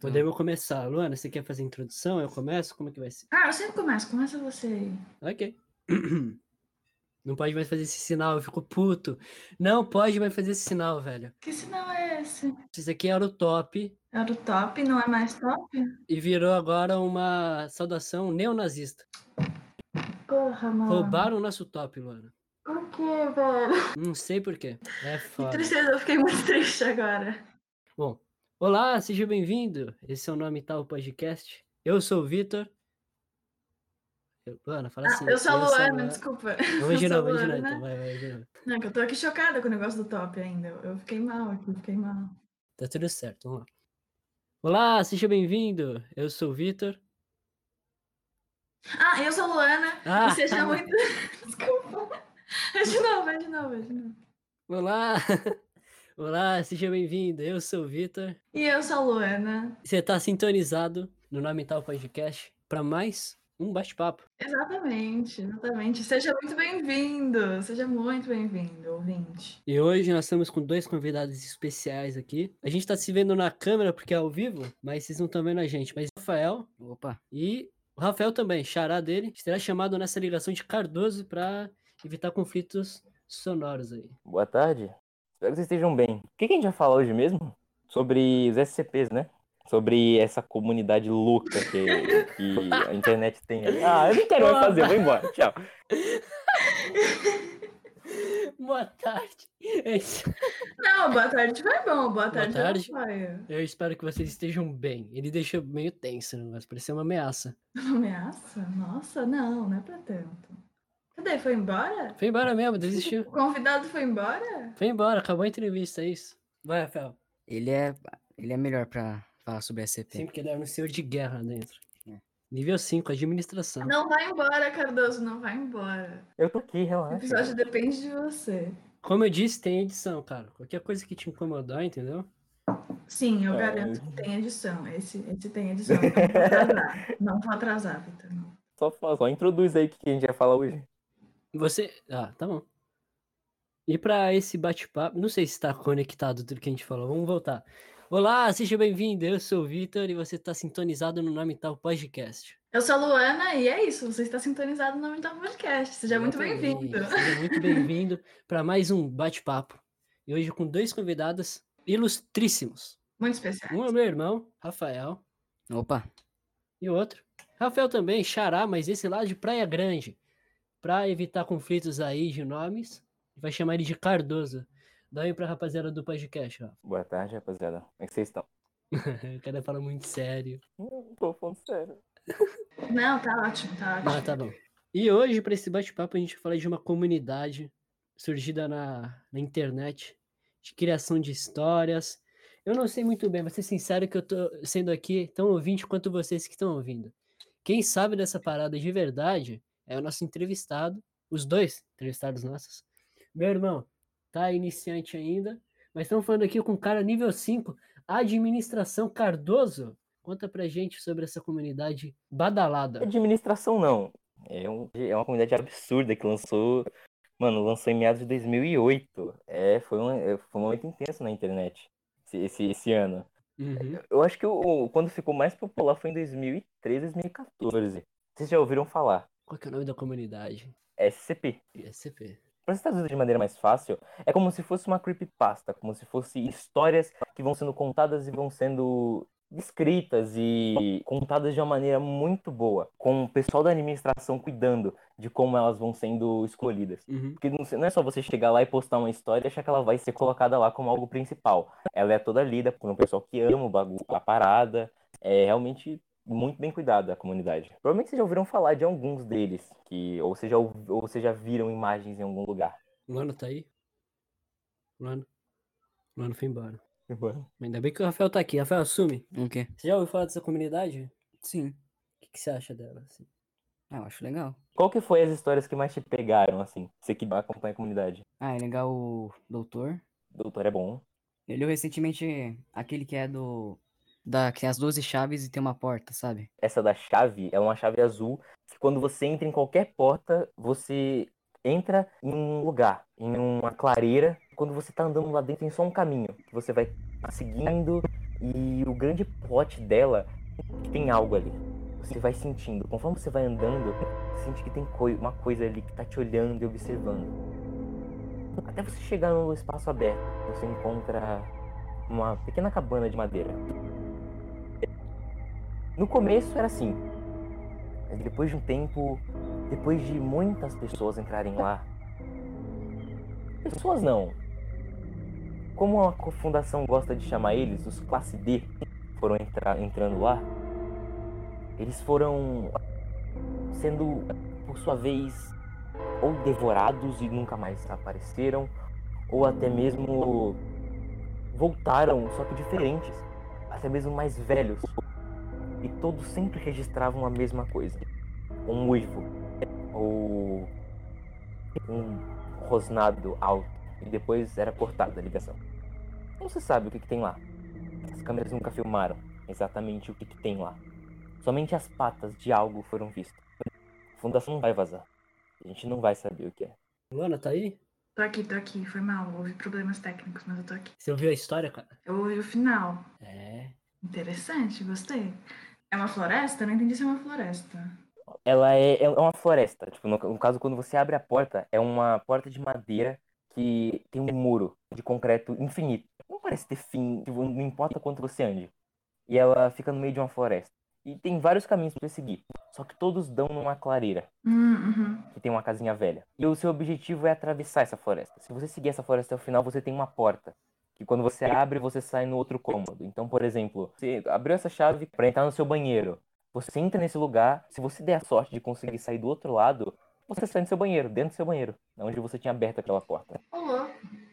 Podemos começar. Luana, você quer fazer a introdução? Eu começo? Como é que vai ser? Ah, eu sempre começo. Começa você aí. Ok. Não pode mais fazer esse sinal, eu fico puto. Não pode mais fazer esse sinal, velho. Que sinal é esse? Isso aqui era o top Era o top, não é mais top? e virou agora uma saudação neonazista. Porra, mano. Roubaram o nosso top, Luana. Por quê, velho? Não sei por quê. É Que foda. tristeza, eu fiquei muito triste agora. Bom, olá, seja bem-vindo. Esse é o Nome Tal Podcast. Eu sou o Vitor. Luana, fala Ah, assim. eu sou a Luana, desculpa. Vamos de novo. Luana. Então. Vai, vai, novo. Não, que eu tô aqui chocada com o negócio do top ainda. Eu fiquei mal aqui, fiquei mal. Tá tudo certo, vamos lá. Olá, seja bem-vindo. Eu sou o Vitor. Ah, eu sou a Luana. Ah, e seja muito. Desculpa. Vai de novo, vai de novo, vai de novo. Olá! Olá, seja bem-vindo. Eu sou o Vitor. E eu sou a Luana. Você está sintonizado no Nome Tal Podcast para mais um bate-papo. Exatamente, exatamente. Seja muito bem-vindo. Seja muito bem-vindo, ouvinte. E hoje nós estamos com dois convidados especiais aqui. A gente está se vendo na câmera porque é ao vivo, mas vocês não estão vendo a gente. Mas o Rafael Opa, e o Rafael também, xará dele, será chamado nessa ligação de Cardoso para evitar conflitos sonoros aí. boa tarde. Espero que vocês estejam bem. O que que a gente vai falar hoje mesmo? Sobre os SCPs, né? Sobre essa comunidade louca que, que a internet tem. Ah, eu não quero mais fazer, vou embora. Tchau. Boa tarde. Esse- Não, boa tarde foi bom. Boa tarde, tarde. Rafael. Eu espero que vocês estejam bem. Ele deixou meio tenso, né? Mas parecia uma ameaça. Uma ameaça? Nossa, não, não é pra tanto. Cadê? Foi embora? Foi embora mesmo, desistiu. O convidado foi embora? Foi embora, acabou a entrevista, é isso. Vai, Rafael. Ele é, ele é melhor pra falar sobre SCP. Sempre que ele era um senhor de guerra dentro. É. Nível 5, administração. Não vai embora, Cardoso, não vai embora. Eu tô aqui, O relaxa. episódio depende de você. Como eu disse, tem edição, cara. Qualquer coisa que te incomodar, entendeu? Sim, eu É. garanto que tem edição. Esse, esse tem edição. Não vou atrasar. Não vou atrasar, Vitor. Só, só introduz aí o que a gente vai falar hoje. Você. Ah, tá bom. E pra esse bate-papo, não sei se está conectado tudo que a gente falou. Vamos voltar. Olá, seja bem-vindo. Eu sou o Vitor e você está sintonizado no Nome Tal Podcast. Eu sou a Luana e é isso. Você está sintonizado no Mental Podcast. Seja muito Exatamente. bem-vindo. Seja muito bem-vindo para mais um bate-papo. E hoje com dois convidados ilustríssimos. Muito especial. Um é meu irmão, Rafael, Opa, e o outro, Rafael também, Xará, mas esse lá de Praia Grande. Para evitar conflitos aí de nomes, vai chamar ele de Cardoso. Dá aí pra rapaziada do podcast, ó. Boa tarde, rapaziada. Como é que vocês estão? O cara fala muito sério. Não tô falando sério. Não, tá ótimo, tá ótimo. Ah, tá bom. E hoje, para esse bate-papo, a gente vai falar de uma comunidade surgida na, na internet, de criação de histórias. Eu não sei muito bem, vou ser sincero que eu tô sendo aqui tão ouvinte quanto vocês que estão ouvindo. Quem sabe dessa parada de verdade é o nosso entrevistado, os dois entrevistados nossos. Meu irmão, tá iniciante ainda, mas estamos falando aqui com um cara nível 5, administração Cardoso. Conta pra gente sobre essa comunidade badalada. Administração não. É, um, é uma comunidade absurda que lançou. Mano, lançou em meados de 2008. É, foi um, é, foi um momento intenso na internet esse, esse, esse ano. Uhum. Eu acho que o, o- quando ficou mais popular foi em 2013, 2014. Vocês já ouviram falar? Qual que é o nome da comunidade? SCP. ISCP. Pra você traduzir de maneira mais fácil, é como se fosse uma creepypasta, como se fosse histórias que vão sendo contadas e vão sendo descritas e contadas de uma maneira muito boa, com o pessoal da administração cuidando de como elas vão sendo escolhidas. Uhum. Porque não não é só você chegar lá e postar uma história e achar que ela vai ser colocada lá como algo principal. Ela é toda lida por um pessoal que ama o bagulho, a parada. É realmente muito bem cuidada a comunidade. Provavelmente vocês já ouviram falar de alguns deles, que ou vocês já, ou vocês já viram imagens em algum lugar. Luano tá aí? Luano? Luano foi embora. Mas Ainda bem que o Rafael tá aqui. Rafael, assume. o quê? Você já ouviu falar dessa comunidade? Sim. O que, que você acha dela? assim? Ah, eu acho legal. Qual que foi as histórias que mais te pegaram, assim? Você que acompanha a comunidade. Ah, é legal o Doutor. Doutor é bom. Ele leu recentemente aquele que é do. Da, que tem as 12 chaves e tem uma porta, sabe? Essa da chave é uma chave azul que quando você entra em qualquer porta, você entra em um lugar, em uma clareira. Quando você tá andando lá dentro, tem só um caminho que você vai seguindo E o grande plot dela tem algo ali. Você vai sentindo, conforme você vai andando, você sente que tem uma coisa ali que tá te olhando e observando. Até você chegar no espaço aberto, você encontra uma pequena cabana de madeira. No começo era assim, mas depois de um tempo, depois de muitas pessoas entrarem lá, pessoas não, como a fundação gosta de chamar eles, os classe D foram entrar, entrando lá, eles foram sendo, por sua vez, ou devorados e nunca mais apareceram, ou até mesmo voltaram, só que diferentes, até mesmo mais velhos. E todos sempre registravam a mesma coisa: um uivo, ou um rosnado alto, e depois era cortada a ligação. Não se sabe o que, que tem lá. As câmeras nunca filmaram exatamente o que, que tem lá. Somente as patas de algo foram vistas. A fundação não vai vazar. A gente não vai saber o que é. Luana, tá aí? Tô aqui, tô aqui. Foi mal. Houve problemas técnicos, mas eu tô aqui. Você ouviu a história, cara? Eu ouvi o final. É. Interessante, gostei. É uma floresta? Não entendi se é uma floresta. Ela é, é uma floresta. Tipo, no, no caso, quando você abre a porta, é uma porta de madeira que tem um muro de concreto infinito. Não parece ter fim, tipo, não importa quanto você ande. E ela fica no meio de uma floresta. E tem vários caminhos para seguir, só que todos dão numa clareira, Hum, uhum. que tem uma casinha velha. E o seu objetivo é atravessar essa floresta. Se você seguir essa floresta até o final, você tem uma porta, que quando você abre, você sai no outro cômodo. Então, por exemplo, você abriu essa chave para entrar no seu banheiro. Você entra nesse lugar, se você der a sorte de conseguir sair do outro lado, você sai no seu banheiro, dentro do seu banheiro, onde você tinha aberto aquela porta. Louco.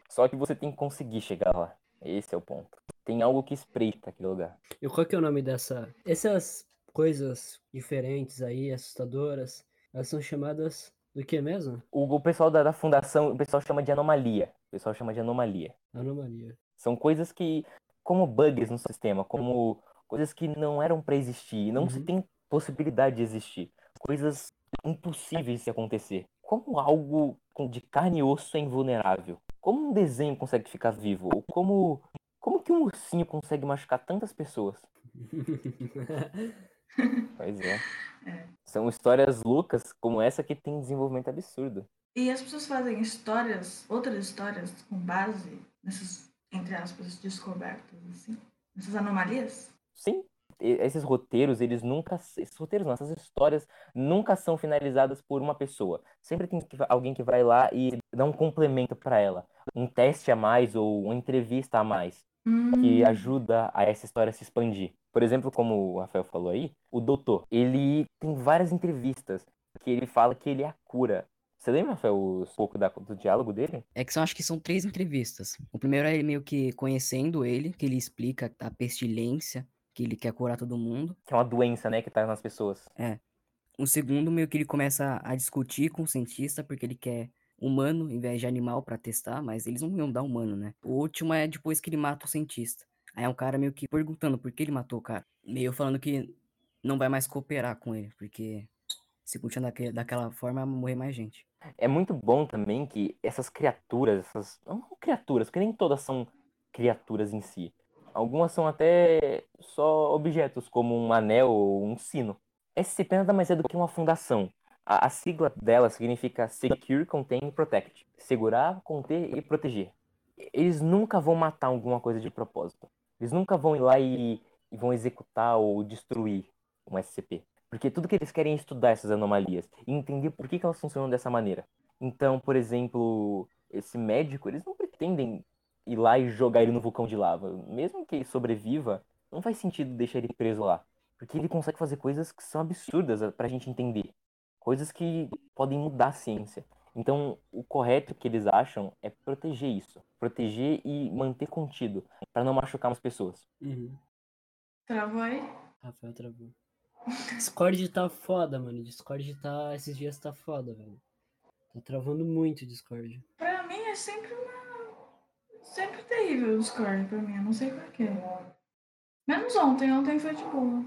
Só que você tem que conseguir chegar lá. Esse é o ponto. Tem algo que espreita aquele lugar. E qual que é o nome dessa. Essas coisas diferentes aí, assustadoras, elas são chamadas do que mesmo? O, o pessoal da, da fundação, o pessoal chama de anomalia. O pessoal chama de anomalia. Anomalia. São coisas que, como bugs no sistema, como coisas que não eram para existir, não se Uhum. tem possibilidade de existir. Coisas impossíveis de acontecer. Como algo de carne e osso é invulnerável? Como um desenho consegue ficar vivo? Ou como, como que um ursinho consegue machucar tantas pessoas? Pois é. É. São histórias loucas como essa que tem desenvolvimento absurdo. E as pessoas fazem histórias, outras histórias com base nessas, entre aspas, descobertas, assim? Nessas anomalias? Sim, esses roteiros, eles nunca. Esses roteiros não, essas histórias nunca são finalizadas por uma pessoa. Sempre tem que- alguém que vai lá e dá um complemento para ela. Um teste a mais ou uma entrevista a mais que Hum, ajuda a essa história se expandir. Por exemplo, como o Rafael falou aí, o doutor, ele tem várias entrevistas que ele fala que ele é a cura. Você lembra, Rafael, um pouco da- do diálogo dele? É que são, acho que são três entrevistas. O primeiro é meio que conhecendo ele, que ele explica a pestilência, que ele quer curar todo mundo. Que é uma doença, né, que tá nas pessoas. O segundo, meio que ele começa a discutir com o cientista, porque ele quer humano em vez de animal pra testar, mas eles não iam dar humano, né? O último é depois que ele mata o cientista. Aí é um cara meio que perguntando por que ele matou o cara. Meio falando que não vai mais cooperar com ele, porque se continuar daquele- daquela forma, vai morrer mais gente. É muito bom também que essas criaturas, essas. Não criaturas, porque nem todas são criaturas em si. Algumas são até só objetos, como um anel ou um sino. SCP nada mais é do que uma fundação. A, a sigla dela significa Secure, Contain e Protect. Segurar, conter e proteger. Eles nunca vão matar alguma coisa de propósito. Eles nunca vão ir lá e, e vão executar ou destruir um SCP. Porque tudo que eles querem é estudar essas anomalias e entender por que, que elas funcionam dessa maneira. Então, por exemplo, esse médico, eles não pretendem ir lá e jogar ele no vulcão de lava. Mesmo que ele sobreviva, não faz sentido deixar ele preso lá. Porque ele consegue fazer coisas que são absurdas pra gente entender. Coisas que podem mudar a ciência. Então, o correto que eles acham é proteger isso. Proteger e manter contido, para não machucar as pessoas. Uhum. Travou aí? Rafael travou. Discord tá foda, mano. Discord tá. Esses dias tá foda, velho. Tá travando muito o Discord. Pra mim é sempre uma. Sempre terrível o Discord pra mim, eu não sei porquê. Menos ontem, ontem foi de boa.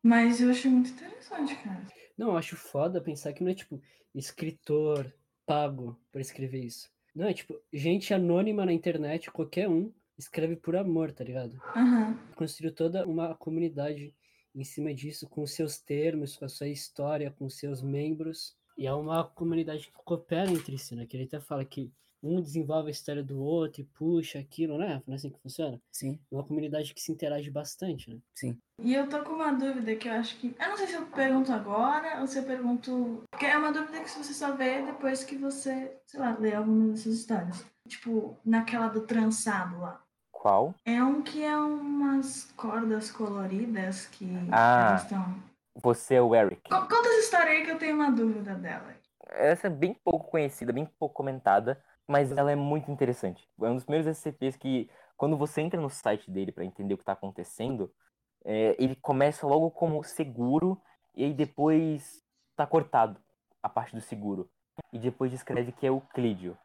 Mas eu achei muito interessante, cara. Não, eu acho foda pensar que não é tipo escritor pago pra escrever isso. Não, é tipo gente anônima na internet, qualquer um, escreve por amor, tá ligado? Aham. Construiu toda uma comunidade em cima disso, com seus termos, com a sua história, com seus membros. E é uma comunidade que coopera entre si, né? Que ele até fala que um desenvolve a história do outro e puxa aquilo, né? Não é assim que funciona? Sim, É uma comunidade que se interage bastante, né? sim. E eu tô com uma dúvida que eu acho que. Eu não sei se eu pergunto agora ou se eu pergunto. Porque é uma dúvida que você só vê depois que você, sei lá, lê alguma dessas histórias. Tipo, naquela do trançado lá. Qual? É um que é umas cordas coloridas que Ah. estão. Você é o Eric. Co- Conta essa história aí que eu tenho uma dúvida dela. Essa é bem pouco conhecida, bem pouco comentada, mas ela é muito interessante. É um dos primeiros SCPs que, quando você entra no site dele para entender o que está acontecendo, é, ele começa logo como seguro e aí depois tá cortado a parte do seguro. E depois descreve que é Euclídeo.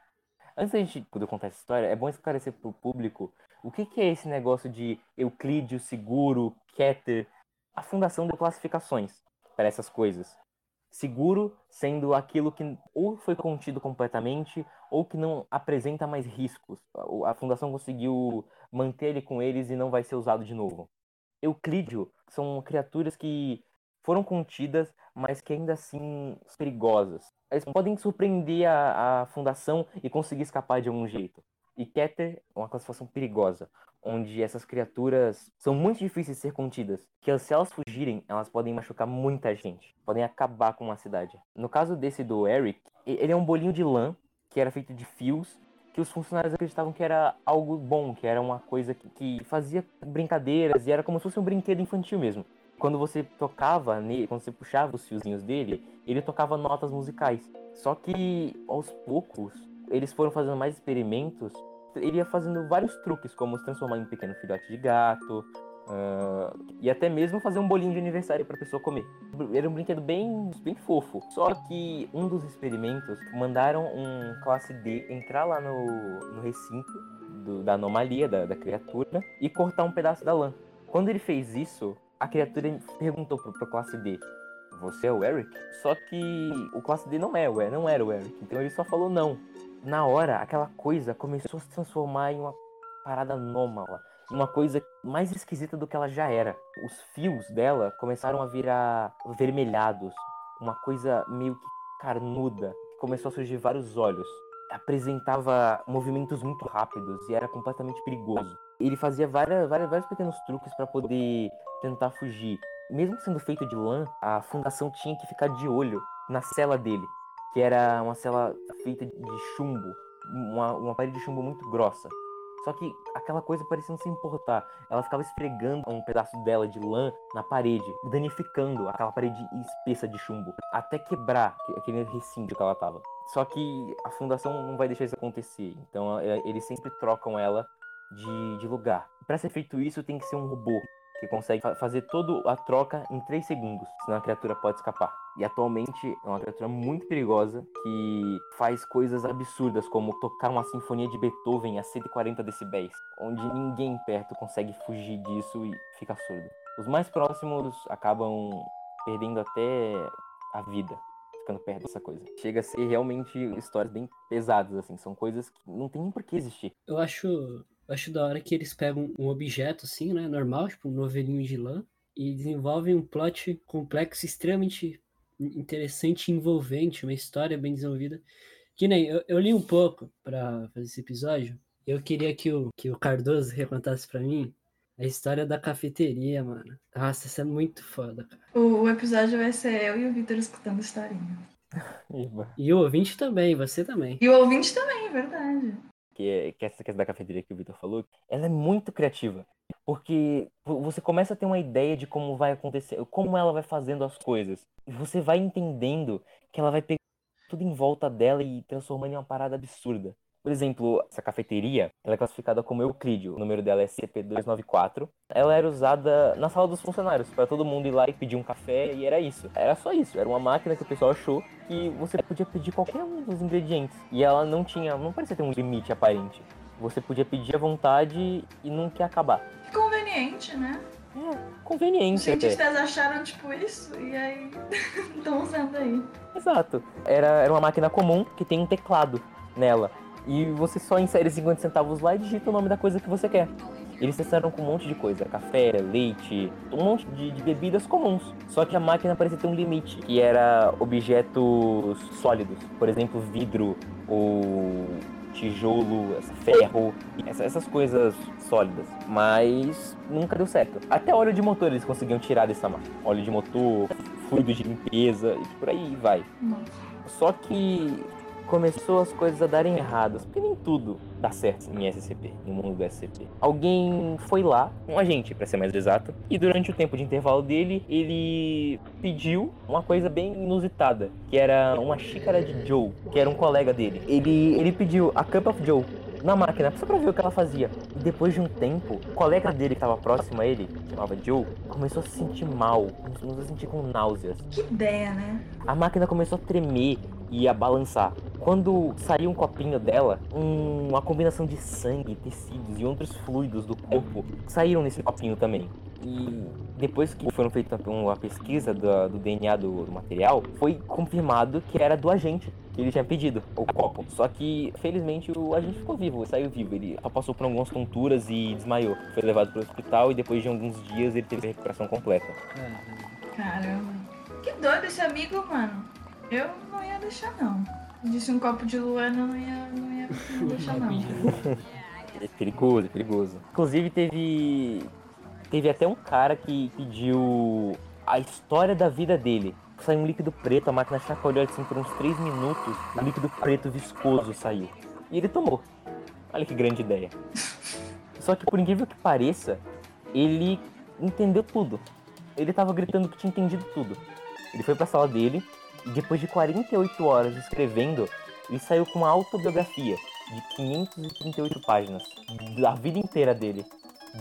Antes da gente poder contar essa história, é bom esclarecer para o público o que, que é esse negócio de Euclídeo, seguro, Keter, a fundação de classificações para essas coisas seguro sendo aquilo que ou foi contido completamente ou que não apresenta mais riscos. A fundação conseguiu manter ele com eles e não vai ser usado de novo. Euclídeo são criaturas que foram contidas, mas que ainda assim perigosas. Eles podem surpreender a, a fundação e conseguir escapar de algum jeito. E Keter é uma classificação perigosa, onde essas criaturas são muito difíceis de ser contidas. Que se elas fugirem, elas podem machucar muita gente, podem acabar com uma cidade. No caso desse do Eric, ele é um bolinho de lã que era feito de fios, que os funcionários acreditavam que era algo bom, que era uma coisa que, que fazia brincadeiras e era como se fosse um brinquedo infantil mesmo. Quando você tocava nele, quando você puxava os fiozinhos dele, ele tocava notas musicais. Só que aos poucos eles foram fazendo mais experimentos ele ia fazendo vários truques, como se transformar em um pequeno filhote de gato, ah, e até mesmo fazer um bolinho de aniversário para a pessoa comer. Era um brinquedo bem, bem fofo. Só que um dos experimentos mandaram um classe D entrar lá no, no recinto do- da anomalia da, da criatura e cortar um pedaço da lã. Quando ele fez isso, a criatura perguntou pro, pro classe D. Você é o Eric? Só que o classe D não é, não era o Eric. Então ele só falou não na hora, aquela coisa começou a se transformar em uma parada anômala. Uma coisa mais esquisita do que ela já era. Os fios dela começaram a virar vermelhados. Uma coisa meio que carnuda. Começou a surgir vários olhos. Apresentava movimentos muito rápidos e era completamente perigoso. Ele fazia várias, várias, vários pequenos truques para poder tentar fugir. Mesmo sendo feito de lã, a fundação tinha que ficar de olho na cela dele que era uma cela feita de chumbo, uma, uma parede de chumbo muito grossa. Só que aquela coisa parecia não se importar. Ela ficava esfregando um pedaço dela de lã na parede, danificando aquela parede espessa de chumbo, até quebrar aque- aquele recinto que ela tava. Só que a fundação não vai deixar isso acontecer. Então é, eles sempre trocam ela de, de lugar. Para ser feito isso, tem que ser um robô que consegue fa- fazer toda a troca em 3 segundos, senão a criatura pode escapar. E atualmente é uma criatura muito perigosa que faz coisas absurdas, como tocar uma sinfonia de Beethoven a 140 decibéis, onde ninguém perto consegue fugir disso e fica surdo. Os mais próximos acabam perdendo até a vida. Ficando perto dessa coisa. Chega a ser realmente histórias bem pesadas, assim. São coisas que não tem nem por que existir. Eu acho, acho da hora que eles pegam um objeto assim, né, normal, tipo um novelinho de lã, e desenvolvem um plot complexo, extremamente interessante e envolvente, uma história bem desenvolvida. Que nem, eu, eu li um pouco pra fazer esse episódio, eu queria que o, que o Cardoso recontasse pra mim a história da cafeteria, mano. Nossa, isso é muito foda, cara. O, o episódio vai ser eu e o Vitor escutando historinha. E o ouvinte também, você também. E o ouvinte também, é verdade. Que, é- que essa questão da cafeteria que o Vitor falou, ela é muito criativa. Porque vo- você começa a ter uma ideia de como vai acontecer, como ela vai fazendo as coisas. E você vai entendendo que ela vai pegar tudo em volta dela e transformando em uma parada absurda. Por exemplo, essa cafeteria, ela é classificada como Euclídeo. O número dela é CP294. Ela era usada na sala dos funcionários, para todo mundo ir lá e pedir um café, e era isso. Era só isso. Era uma máquina que o pessoal achou que você podia pedir qualquer um dos ingredientes. E ela não tinha, não parecia ter um limite aparente. Você podia pedir à vontade e nunca ia acabar. Que conveniente, né? É Os conveniente até. cientistas acharam tipo isso e aí estão usando aí. Exato. Era, era uma máquina comum que tem um teclado nela. E você só insere 50 centavos lá e digita o nome da coisa que você quer. Eles testaram com um monte de coisa, café, leite, um monte de, de, bebidas comuns. Só que a máquina parecia ter um limite, que era objetos sólidos. Por exemplo, vidro ou tijolo, ferro, essas coisas sólidas. Mas nunca deu certo. Até óleo de motor eles conseguiam tirar dessa máquina. Óleo de motor, fluido de limpeza e por aí vai. Só que começou as coisas a darem erradas, porque nem tudo dá certo em SCP, no mundo do SCP. Alguém foi lá, um agente para ser mais exato, e durante o tempo de intervalo dele, ele pediu uma coisa bem inusitada, que era uma xícara de Joe, que era um colega dele. Ele, ele pediu a Cup of Joe, na máquina, só pra ver o que ela fazia. E depois de um tempo, o colega dele que tava próximo a ele, que chamava Joe, começou a se sentir mal, começou a sentir com náuseas. Que ideia, né? A máquina começou a tremer e a balançar. Quando saiu um copinho dela, um, uma combinação de sangue, tecidos e outros fluidos do corpo saíram nesse copinho também. E depois que foram feita uma pesquisa do, do DNA do, do, material, foi confirmado que era do agente que ele tinha pedido, o copo. Só que, felizmente, o agente ficou vivo, saiu vivo. Ele só passou por algumas tonturas e desmaiou. Foi levado para o hospital e depois de alguns dias ele teve a recuperação completa. Caramba. Que doido esse amigo, mano. Eu não ia deixar, não. Disse um copo de Luana, eu não ia, não ia deixar, não. É perigoso, é perigoso. Inclusive, teve. Teve até um cara que pediu a história da vida dele. Saiu um líquido preto, a máquina chacoalhou assim por uns 3 minutos. Um líquido preto viscoso saiu. E ele tomou. Olha que grande ideia. Só que por incrível que pareça, ele entendeu tudo. Ele tava gritando que tinha entendido tudo. Ele foi pra sala dele, e depois de 48 horas escrevendo, ele saiu com uma autobiografia de 538 páginas, da vida inteira dele.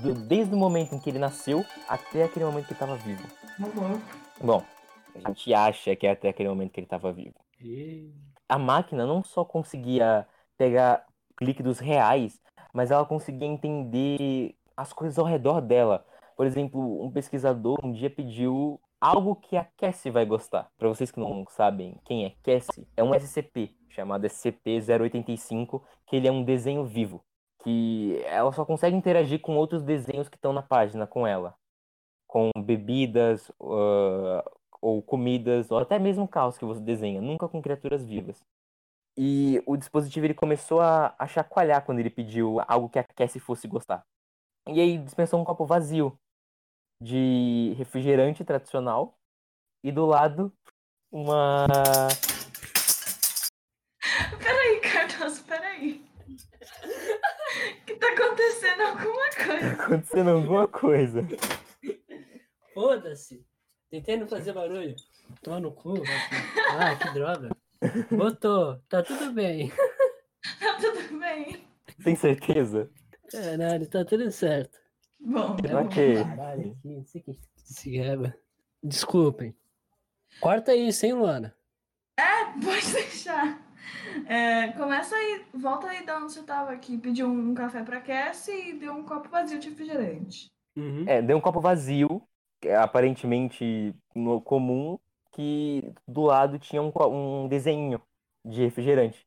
Do, desde o momento em que ele nasceu até aquele momento que ele estava vivo. Uhum. Bom, a gente acha que é até aquele momento que ele estava vivo. A máquina não só conseguia pegar líquidos reais, mas ela conseguia entender as coisas ao redor dela. Por exemplo, um pesquisador um dia pediu algo que a Cassie vai gostar. Para vocês que não sabem quem é Cassie, é um SCP chamado SCP-085, que ele é um desenho vivo, que ela só consegue interagir com outros desenhos que estão na página com ela, com bebidas uh, ou comidas ou até mesmo carros que você desenha, nunca com criaturas vivas. E o dispositivo ele começou a, a chacoalhar quando ele pediu algo que a Cassie fosse gostar. E aí dispensou um copo vazio de refrigerante tradicional e do lado uma. Peraí, Carlos, peraí. que tá acontecendo alguma coisa? Tá acontecendo alguma coisa. Foda-se. Tentando fazer barulho. Tô no cu. Ah, que droga. Botou. Tá tudo bem. Tá tudo bem. Tem certeza? Caralho, tá tudo certo. Bom, Ok. Caralho, aqui, não sei o que se reba. Desculpem. Corta isso, hein, Luana? É, pode deixar. É, começa aí, volta aí de onde você tava aqui. Pediu um café pra Cassie e deu um copo vazio de refrigerante. Uhum. É, deu um copo vazio, é aparentemente no comum, que do lado tinha um, um desenho de refrigerante.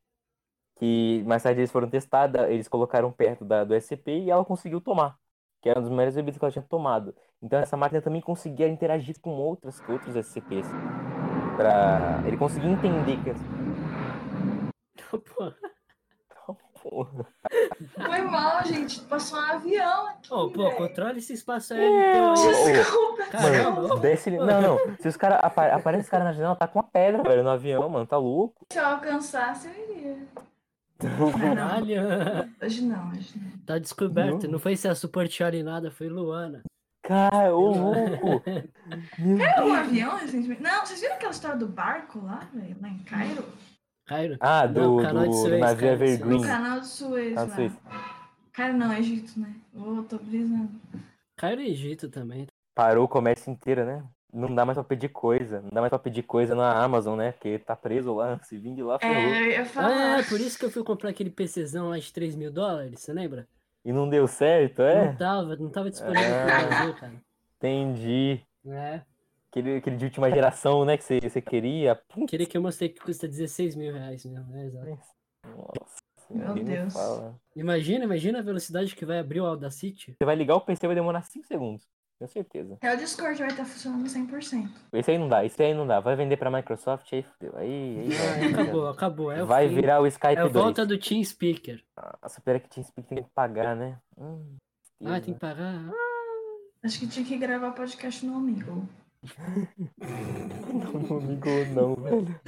Que mais tarde eles foram testar, da- eles colocaram perto da, do SCP e ela conseguiu tomar. Que era uma das melhores bebidas que ela tinha tomado. Então essa máquina também conseguia interagir com outras, com outros SCPs. Pra ele conseguir entender que. Pô, Porra. Foi mal, gente. Passou um avião aqui. Ô, pô, velho. controla esse espaço aéreo Desculpa. Caramba, Mano, desce. Não, não. Se os caras. Apa aparece os caras na janela, tá com uma pedra, velho, no avião, mano. Tá louco. Se eu alcançasse, eu iria. caralho. Hoje não, hoje não. Tá descoberto. Não. Não foi Celso Portioli nada, foi Luana. Cara, ô louco. Caiu um avião recentemente? Não, vocês viram aquela história do barco lá, velho? Lá em Cairo? Cairo. Ah, Não, do, canal de do, do Suez, navio cara, No Evergreen. canal de Suez Canal Suez. Cairo não, Egito, né? Ô, tô brisando. Cairo e Egito também. Parou o comércio inteiro, né? Não dá mais pra pedir coisa. Não dá mais pra pedir coisa na Amazon, né? Porque tá preso lá. Se vir de lá, ferrou. É, eu Ah, falar. é, por isso que eu fui comprar aquele PCzão lá de 3 mil dólares, você lembra? E não deu certo, é? Não tava, não tava disponível Ah. no Brasil, cara. Entendi. É. Aquele, aquele de última geração, né? Que você, você queria. Putz, Queria que eu mostrei que custa 16 mil reais mesmo, é exato. Nossa. Meu Deus. fala. Imagina, imagina a velocidade que vai abrir o Audacity. Você vai ligar o PC vai demorar 5 segundos. Tenho certeza. Até o Discord vai estar funcionando 100%. Esse aí não dá, esse aí não dá. Vai vender pra Microsoft, aí fudeu. Aí, aí Ah, vai. acabou, acabou. É Vai fim. virar o Skype É a 2. volta do Team Speaker. Nossa, pera que TeamSpeak tem que pagar, né? Hum, Ah, tem que pagar. Ah, Acho que tinha que gravar podcast no Amigo. Não, amigo, não, velho.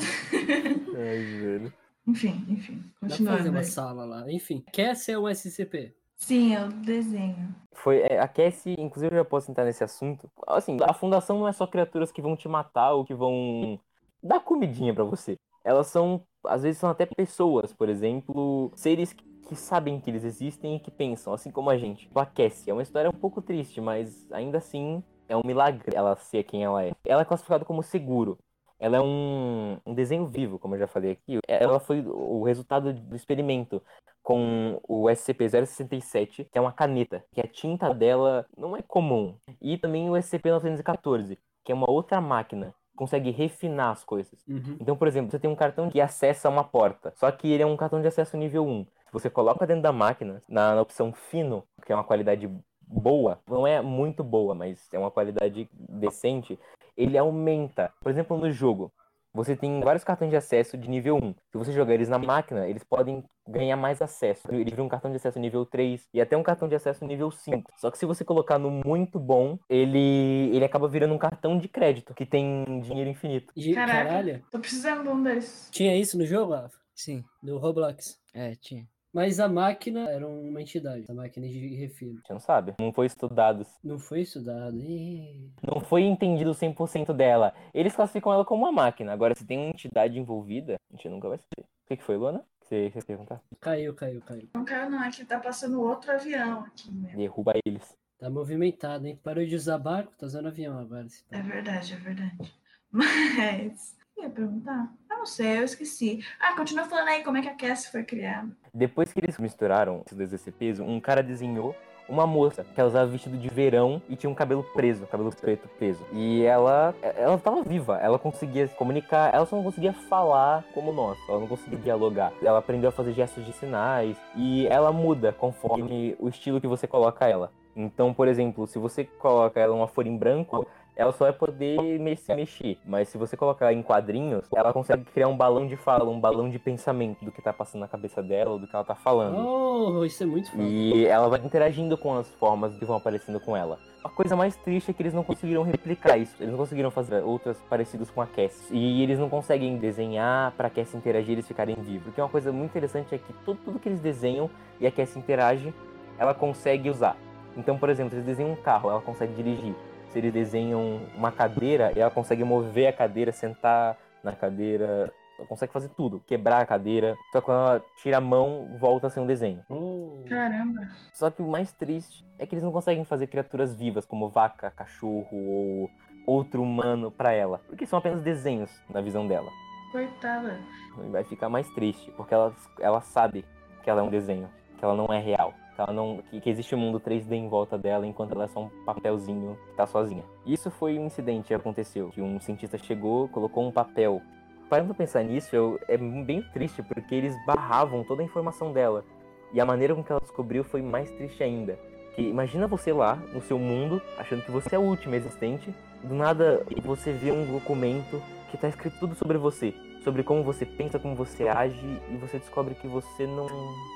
Ai, velho. Enfim, enfim. Dá pra fazer Continuando. uma aí. sala lá. Enfim, quer ser um SCP? Sim, eu desenho. Foi, é, a Cassie, inclusive eu já posso entrar nesse assunto. Assim, a fundação não é só criaturas que vão te matar ou que vão dar comidinha pra você. Elas são, às vezes são até pessoas, por exemplo, seres que, que sabem que eles existem e que pensam, assim como a gente. Tipo, A Cassie é uma história um pouco triste, mas ainda assim é um milagre ela ser quem ela é. Ela é classificada como seguro. Ela é um, um desenho vivo, como eu já falei aqui. Ela foi o resultado do experimento com o SCP-067, que é uma caneta, que a tinta dela não é comum. E também o SCP-914, que é uma outra máquina, que consegue refinar as coisas. Uhum. Então, por exemplo, você tem um cartão que acessa uma porta, só que ele é um cartão de acesso nível 1. Se você coloca dentro da máquina, na, na opção fino, que é uma qualidade boa, não é muito boa, mas é uma qualidade decente, ele aumenta. Por exemplo, no jogo, você tem vários cartões de acesso de nível 1. Se você jogar eles na máquina, eles podem ganhar mais acesso. Ele vira um cartão de acesso nível 3 e até um cartão de acesso nível 5. Só que se você colocar no muito bom, ele, ele acaba virando um cartão de crédito, que tem dinheiro infinito. E, Caraca. caralho, Tô precisando de um desses. tinha isso no jogo, Rafa? Sim, Do Roblox. é, tinha. Mas a máquina era uma entidade, a máquina de refino. Você não sabe? Não foi estudado. Não foi estudado. Ih. Não foi entendido 100% dela. Eles classificam ela como uma máquina. Agora, se tem uma entidade envolvida, a gente nunca vai saber. O que, que foi, Luana? Você quer perguntar? Caiu, caiu, caiu. Não caiu, não. É que tá passando outro avião aqui, meu. Derruba eles. Tá movimentado, hein? Parou de usar barco, tá usando avião agora. se É tá. verdade, é verdade. Mas. Eu ia perguntar? Eu não sei, eu esqueci. Ah, continua falando aí como é que a Cassie foi criada. Depois que eles misturaram esses dois SCPs, um cara desenhou uma moça que ela usava vestido de verão e tinha um cabelo preso, cabelo preto preso. E ela, ela tava viva, ela conseguia se comunicar, ela só não conseguia falar como nós, ela não conseguia dialogar. Ela aprendeu a fazer gestos de sinais e ela muda conforme o estilo que você coloca ela. Então, por exemplo, se você coloca ela uma folha em branco, ela só vai poder me- se mexer. Mas se você colocar em quadrinhos, ela consegue criar um balão de fala, um balão de pensamento do que tá passando na cabeça dela, do que ela tá falando. Oh, isso é muito foda. E ela vai interagindo com as formas que vão aparecendo com ela. A coisa mais triste é que eles não conseguiram replicar isso. Eles não conseguiram fazer outras parecidas com a Cass. E eles não conseguem desenhar pra Cass interagir e eles ficarem vivos. Porque uma coisa muito interessante é que tudo, tudo que eles desenham e a Cass interage, ela consegue usar. Então, por exemplo, eles desenham um carro, ela consegue dirigir. Se eles desenham uma cadeira, ela consegue mover a cadeira, sentar na cadeira. Ela consegue fazer tudo. Quebrar a cadeira. Só que quando ela tira a mão, volta a ser um desenho. Oh. Caramba. Só que o mais triste é que eles não conseguem fazer criaturas vivas como vaca, cachorro ou outro humano pra ela, porque são apenas desenhos na visão dela. Coitada. E vai ficar mais triste, porque ela, ela sabe que ela é um desenho, que ela não é real, que ela não que, que existe um mundo 3D em volta dela enquanto ela é só um papelzinho que tá sozinha. Isso foi um incidente que aconteceu, que um cientista chegou, colocou um papel. Parando pra pensar nisso, eu, é bem triste porque eles barravam toda a informação dela. E a maneira com que ela descobriu foi mais triste ainda. Que imagina você lá, no seu mundo, achando que você é o último existente, do nada você vê um documento que tá escrito tudo sobre você, sobre como você pensa, como você age, e você descobre que você não,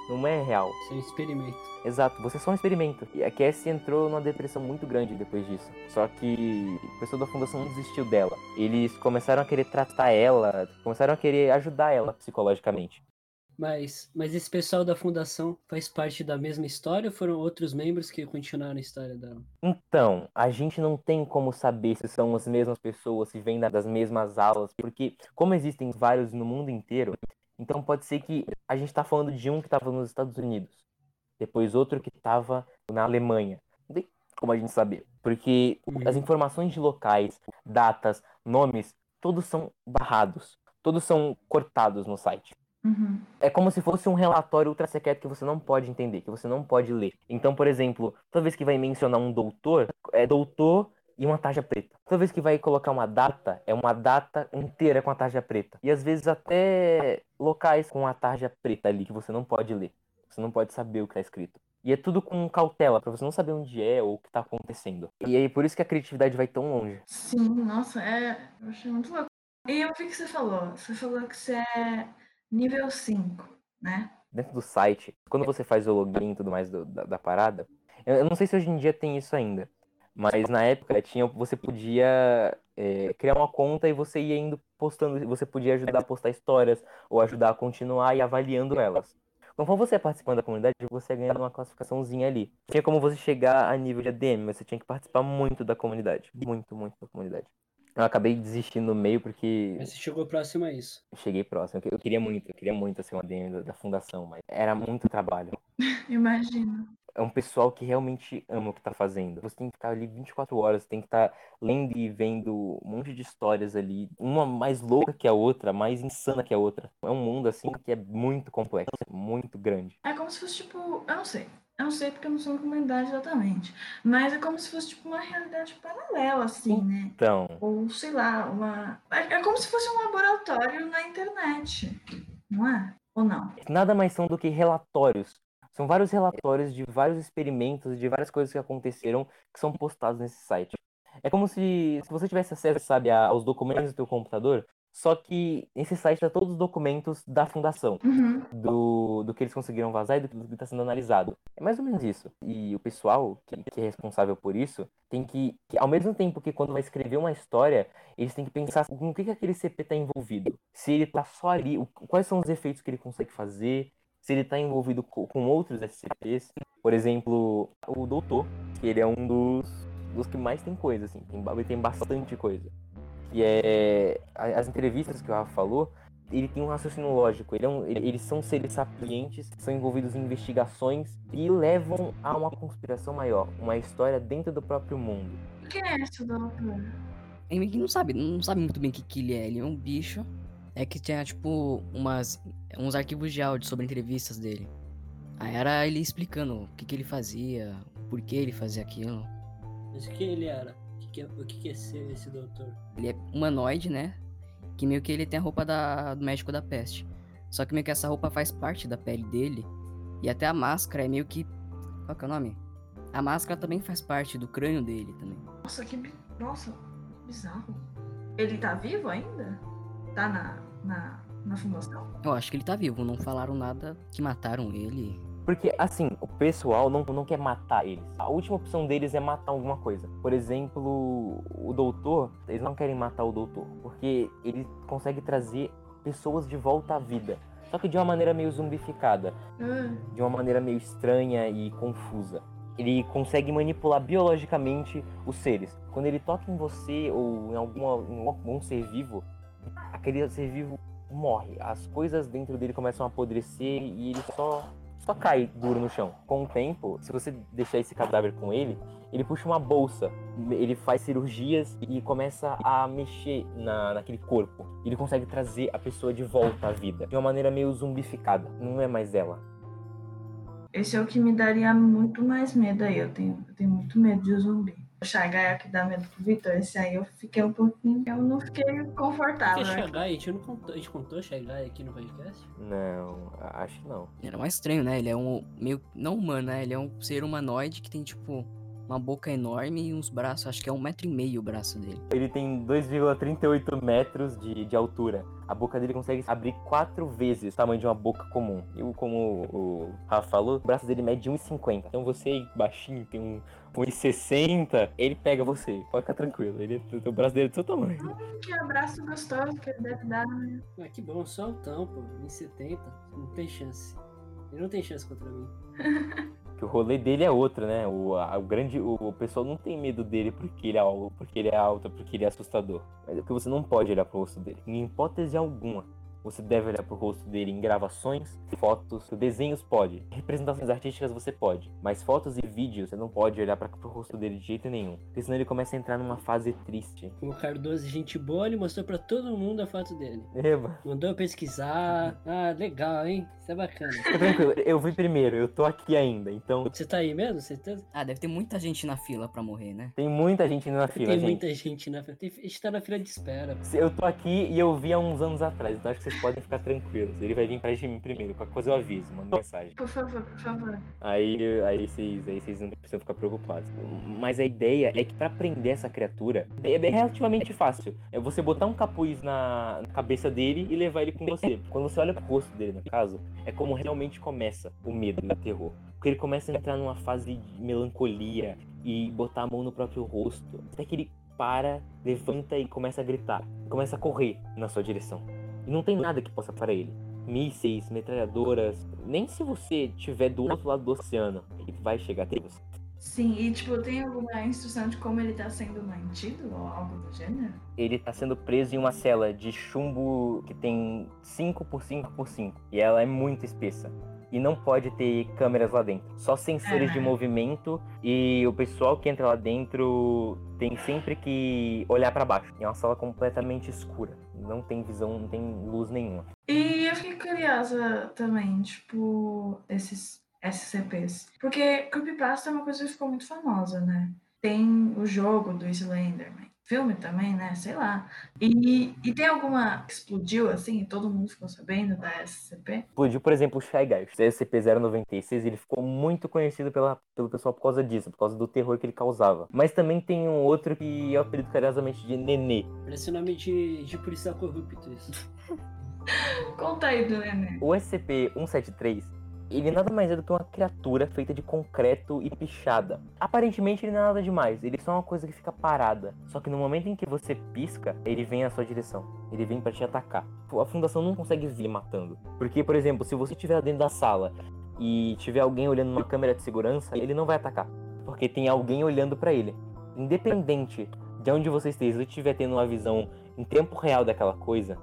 não é real. Isso é um experimento. Exato, você é só um experimento. E a Cassie entrou numa depressão muito grande depois disso. Só que o pessoal da fundação não desistiu dela. Eles começaram a querer tratar ela, começaram a querer ajudar ela psicologicamente. Mas, mas esse pessoal da fundação faz parte da mesma história ou foram outros membros que continuaram a história dela? Então, a gente não tem como saber se são as mesmas pessoas, se vêm da- das mesmas aulas, porque como existem vários no mundo inteiro, então pode ser que a gente tá falando de um que estava nos Estados Unidos, depois outro que estava na Alemanha. Não tem como a gente saber, porque Uhum. as informações de locais, datas, nomes, todos são barrados, todos são cortados no site. Uhum. É como se fosse um relatório ultra secreto que você não pode entender, que você não pode ler. Então, por exemplo, toda vez que vai mencionar um doutor, é doutor e uma tarja preta. Toda vez que vai colocar uma data, é uma data inteira com a tarja preta. E às vezes até locais com a tarja preta ali que você não pode ler. Você não pode saber o que tá escrito. E é tudo com cautela, pra você não saber onde é ou o que tá acontecendo. E aí por isso que a criatividade vai tão longe. Sim, nossa, é. Eu achei muito louco. E vi que você falou. Você falou que você é nível 5, né? Dentro do site, quando você faz o login e tudo mais do- da, da parada, eu, não sei se hoje em dia tem isso ainda. Mas na época tinha, você podia é, criar uma conta e você ia indo postando, você podia ajudar a postar histórias ou ajudar a continuar e avaliando elas. Conforme você é participando da comunidade, você ganha uma classificaçãozinha ali. Tinha como você chegar a nível de ADM, mas você tinha que participar muito da comunidade. Muito, muito da comunidade. Eu acabei desistindo no meio porque Mas você chegou próximo a isso. cheguei próximo. Eu queria muito, eu queria muito ser um ADM da, da fundação, mas era muito trabalho. Imagina. é um pessoal que realmente ama o que tá fazendo. Você tem que ficar ali 24 horas, tem que estar lendo e vendo um monte de histórias ali, uma mais louca que a outra, mais insana que a outra. É um mundo assim que é muito complexo, muito grande. É como se fosse tipo. Eu não sei. Eu não sei porque eu não sou uma comunidade exatamente. Mas é como se fosse tipo uma realidade paralela, assim, né? Então, Ou sei lá, uma. É é como se fosse um laboratório na internet. Não é? Ou não? nada mais são do que relatórios. São vários relatórios de vários experimentos, de várias coisas que aconteceram que são postados nesse site. É como se, se você tivesse acesso, sabe, aos documentos do teu computador, só que nesse site tá todos os documentos da fundação. Uhum. do, do que eles conseguiram vazar e do que está sendo analisado. É mais ou menos isso. E o pessoal que, que é responsável por isso tem que, que, ao mesmo tempo que quando vai escrever uma história, eles têm que pensar no que, que aquele CP está envolvido. Se ele está só ali, o- quais são os efeitos que ele consegue fazer, se ele está envolvido co- com outros SCPs. Por exemplo, o Doutor, que ele é um dos, dos que mais tem coisa, assim, tem, tem bastante coisa. E é. a- As entrevistas que o Rafa falou, ele tem um raciocínio lógico. Ele é um- ele- eles são seres sapientes, são envolvidos em investigações e levam a uma conspiração maior, uma história dentro do próprio mundo. Quem é esse doutor? Ele meio que não sabe, não sabe muito bem o que, que ele é. Ele é um bicho. É que tinha, tipo, umas, uns arquivos de áudio sobre entrevistas dele. Aí era ele explicando o que, que ele fazia, por que ele fazia aquilo. Mas o que ele era? O que, é, o que, que é ser esse doutor? Ele é humanoide, né? Que meio que ele tem a roupa da, do médico da peste. Só que meio que essa roupa faz parte da pele dele. E até a máscara é meio que. Qual que é o nome? A máscara também faz parte do crânio dele também. Nossa, que. Nossa, que bizarro. Ele tá vivo ainda? Tá na, na, na fundação? Eu acho que ele tá vivo, não falaram nada que mataram ele. Porque, assim, o pessoal não, não quer matar eles. A última opção deles é matar alguma coisa. Por exemplo, o doutor, eles não querem matar o doutor. Porque ele consegue trazer pessoas de volta à vida. Só que de uma maneira meio zumbificada. Ah, de uma maneira meio estranha e confusa. Ele consegue manipular biologicamente os seres. Quando ele toca em você ou em, alguma, em algum ser vivo, aquele ser vivo morre. As coisas dentro dele começam a apodrecer e ele só, só cai duro no chão. Com o tempo, se você deixar esse cadáver com ele, ele puxa uma bolsa, ele faz cirurgias e começa a mexer na, naquele corpo. Ele consegue trazer a pessoa de volta à vida, de uma maneira meio zumbificada. Não é mais ela. esse é o que me daria muito mais medo aí. Eu tenho, eu tenho muito medo de zumbi. O Shagai que dá medo pro Vitor, esse aí eu fiquei um pouquinho. Eu não fiquei confortável. é né? Shagai? A gente não contou, a gente contou Shagai aqui no podcast? Não, acho que não. Era mais estranho, né? Ele é um meio. Não humano, né? Ele é um ser humanoide que tem, tipo, uma boca enorme e uns braços. Acho que é um metro e meio o braço dele. Ele tem 2,38 metros de, de altura. A boca dele consegue abrir quatro vezes o tamanho de uma boca comum. E o- como o Rafa falou, o braço dele mede 1,50. Então você, baixinho, tem um 1,60, ele pega você. Pode ficar tranquilo. Ele, o braço dele é do seu tamanho. Que abraço gostoso que ele deve dar. né? Ah, que bom, só o tão, pô. Em 70, não tem chance. Ele não tem chance contra mim. Que o rolê dele é outro, né? O, a- o grande. O, o pessoal não tem medo dele porque ele é alto, porque ele é alto, porque ele é assustador. Mas é porque você não pode olhar pro rosto dele. Em hipótese alguma. Você deve olhar pro rosto dele em gravações, fotos, desenhos pode. Representações artísticas você pode. Mas fotos e vídeos você não pode olhar para pro rosto dele de jeito nenhum. Porque senão ele começa a entrar numa fase triste. O Cardoso, gente boa, ele mostrou pra todo mundo a foto dele. Eba. Mandou eu pesquisar. Ah, legal, hein? Isso é bacana. Fica tranquilo, eu vi primeiro, eu tô aqui ainda, então Você tá aí mesmo? Certeza? Ah, deve ter muita gente na fila pra morrer, né? tem muita gente indo na fila, Tem gente. muita gente na fila. Tem- A gente tá na fila de espera. Eu tô aqui e eu vi há uns anos atrás, então acho que vocês podem ficar tranquilos. Ele vai vir pra mim primeiro, qualquer coisa eu aviso, mando mensagem. Por favor, por favor. Aí, aí, vocês, aí vocês não precisam ficar preocupados. Mas a ideia é que pra prender essa criatura é bem relativamente fácil. É você botar um capuz na, na cabeça dele e levar ele com você. Quando você olha pro rosto dele, no caso, é como realmente começa o medo e o terror. Porque ele começa a entrar numa fase de melancolia e botar a mão no próprio rosto. Até que ele para, levanta e começa a gritar. Começa a correr na sua direção. E não tem nada que possa parar ele. Mísseis, metralhadoras. Nem se você estiver do outro lado do oceano, ele vai chegar até você. Sim, e tipo, tem alguma instrução de como ele tá sendo mantido ou algo do gênero? Ele tá sendo preso em uma cela de chumbo que tem 5 por 5 por 5 E ela é muito espessa. E não pode ter câmeras lá dentro. Só sensores de Ah. movimento. E o pessoal que entra lá dentro tem sempre que olhar pra baixo. É uma sala completamente escura. Não tem visão, não tem luz nenhuma. E eu fiquei curiosa também, tipo, esses SCPs. Porque Creepypasta é uma coisa que ficou muito famosa, né? Tem o jogo do Slenderman. Filme também, né? Sei lá. E, e tem alguma que explodiu assim e todo mundo ficou sabendo da SCP? Explodiu, por exemplo, o Shy Guy, o SCP-096, ele ficou muito conhecido pela, pelo pessoal por causa disso, por causa do terror que ele causava. Mas também tem um outro que é o apelido carinhosamente de Nenê. Parece o nome de, de policial corrupto isso. Conta aí do Nenê. O SCP-173, ele nada mais é do que uma criatura feita de concreto e pichada. Aparentemente ele não é nada demais, ele é só uma coisa que fica parada. Só que no momento em que você pisca, ele vem à sua direção. Ele vem pra te atacar. A fundação não consegue vir matando. Porque, por exemplo, se você estiver dentro da sala e tiver alguém olhando numa câmera de segurança, ele não vai atacar. Porque tem alguém olhando pra ele. Independente de onde você esteja, se você estiver tendo uma visão em tempo real daquela coisa,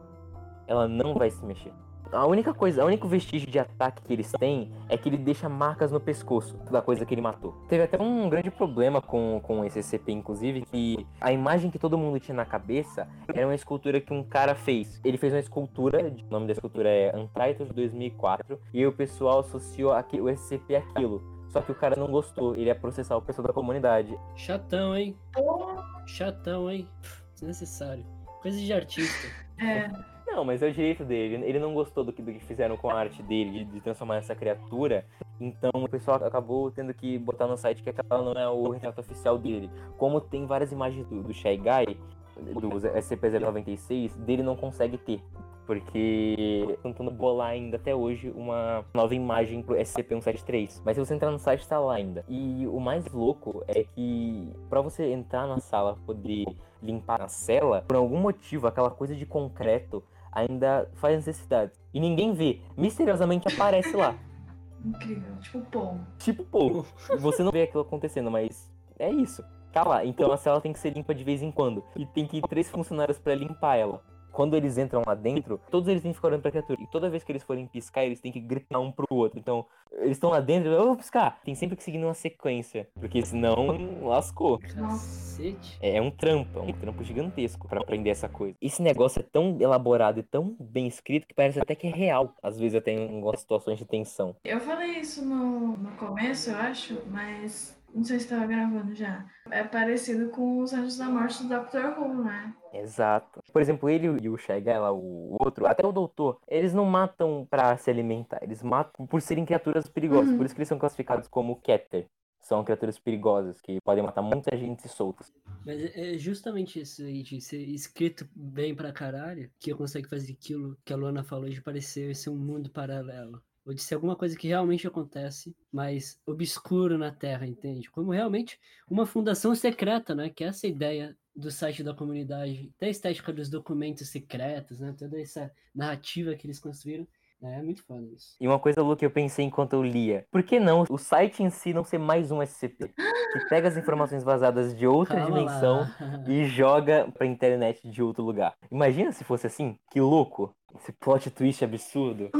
ela não vai se mexer. A única coisa, o único vestígio de ataque que eles têm é que ele deixa marcas no pescoço da coisa que ele matou. Teve até um grande problema com, com esse SCP, inclusive, que a imagem que todo mundo tinha na cabeça era uma escultura que um cara fez. Ele fez uma escultura, o nome da escultura é Untitled 2004, e o pessoal associou aqui, o SCP àquilo. Só que o cara não gostou, ele ia processar o pessoal da comunidade. Chatão, hein? Pô, Chatão, hein? Desnecessário. Coisa de artista. é, Não, mas é o direito dele. Ele não gostou do que, do que fizeram com a arte dele, de, de transformar essa criatura. Então o pessoal acabou tendo que botar no site que aquela não é o retrato oficial dele. Como tem várias imagens do, do Shy Guy, do SCP-096, dele não consegue ter. Porque tentando bolar ainda até hoje uma nova imagem pro SCP-173. Mas se você entrar no site, tá lá ainda. E o mais louco é que pra você entrar na sala, poder limpar a cela, por algum motivo, aquela coisa de concreto ainda faz necessidade. E ninguém vê. Misteriosamente aparece lá. incrível. Tipo, pô. Tipo, pô, você não vê aquilo acontecendo, mas é isso. Tá lá. Então a cela tem que ser limpa de vez em quando. E tem que ir três funcionários pra limpar ela. Quando eles entram lá dentro, todos eles têm que ficar olhando pra criatura. E toda vez que eles forem piscar, eles têm que gritar um pro outro. Então, eles estão lá dentro, eu vou piscar. Tem sempre que seguir uma sequência. Porque senão, lascou. Cacete. É é um trampo, é um trampo gigantesco pra aprender essa coisa. Esse negócio é tão elaborado e tão bem escrito que parece até que é real. Às vezes até em algumas situações de tensão. Eu falei isso no, no começo, eu acho, mas não sei se estava gravando já. É parecido com os Anjos da Morte do Dr. Who, né? Exato. Por exemplo, ele e o Guy, lá, o outro, até o doutor, eles não matam pra se alimentar, eles matam por serem criaturas perigosas. Uhum. Por isso que eles são classificados como Keter. São criaturas perigosas que podem matar muita gente soltas. Mas é é justamente isso aí, de ser escrito bem pra caralho, que eu consigo fazer aquilo que a Luana falou de parecer ser um mundo paralelo. Ou de ser alguma coisa que realmente acontece, mas obscuro na Terra, entende? Como realmente uma fundação secreta, né? Que é essa ideia do site da comunidade, da estética dos documentos secretos, né? Toda essa narrativa que eles construíram. né, É muito foda isso. E uma coisa louca que eu pensei enquanto eu lia. Por que não o site em si não ser mais um SCP? Que pega as informações vazadas de outra Calma dimensão lá. e joga pra internet de outro lugar. Imagina se fosse assim? Que louco! Esse plot twist absurdo.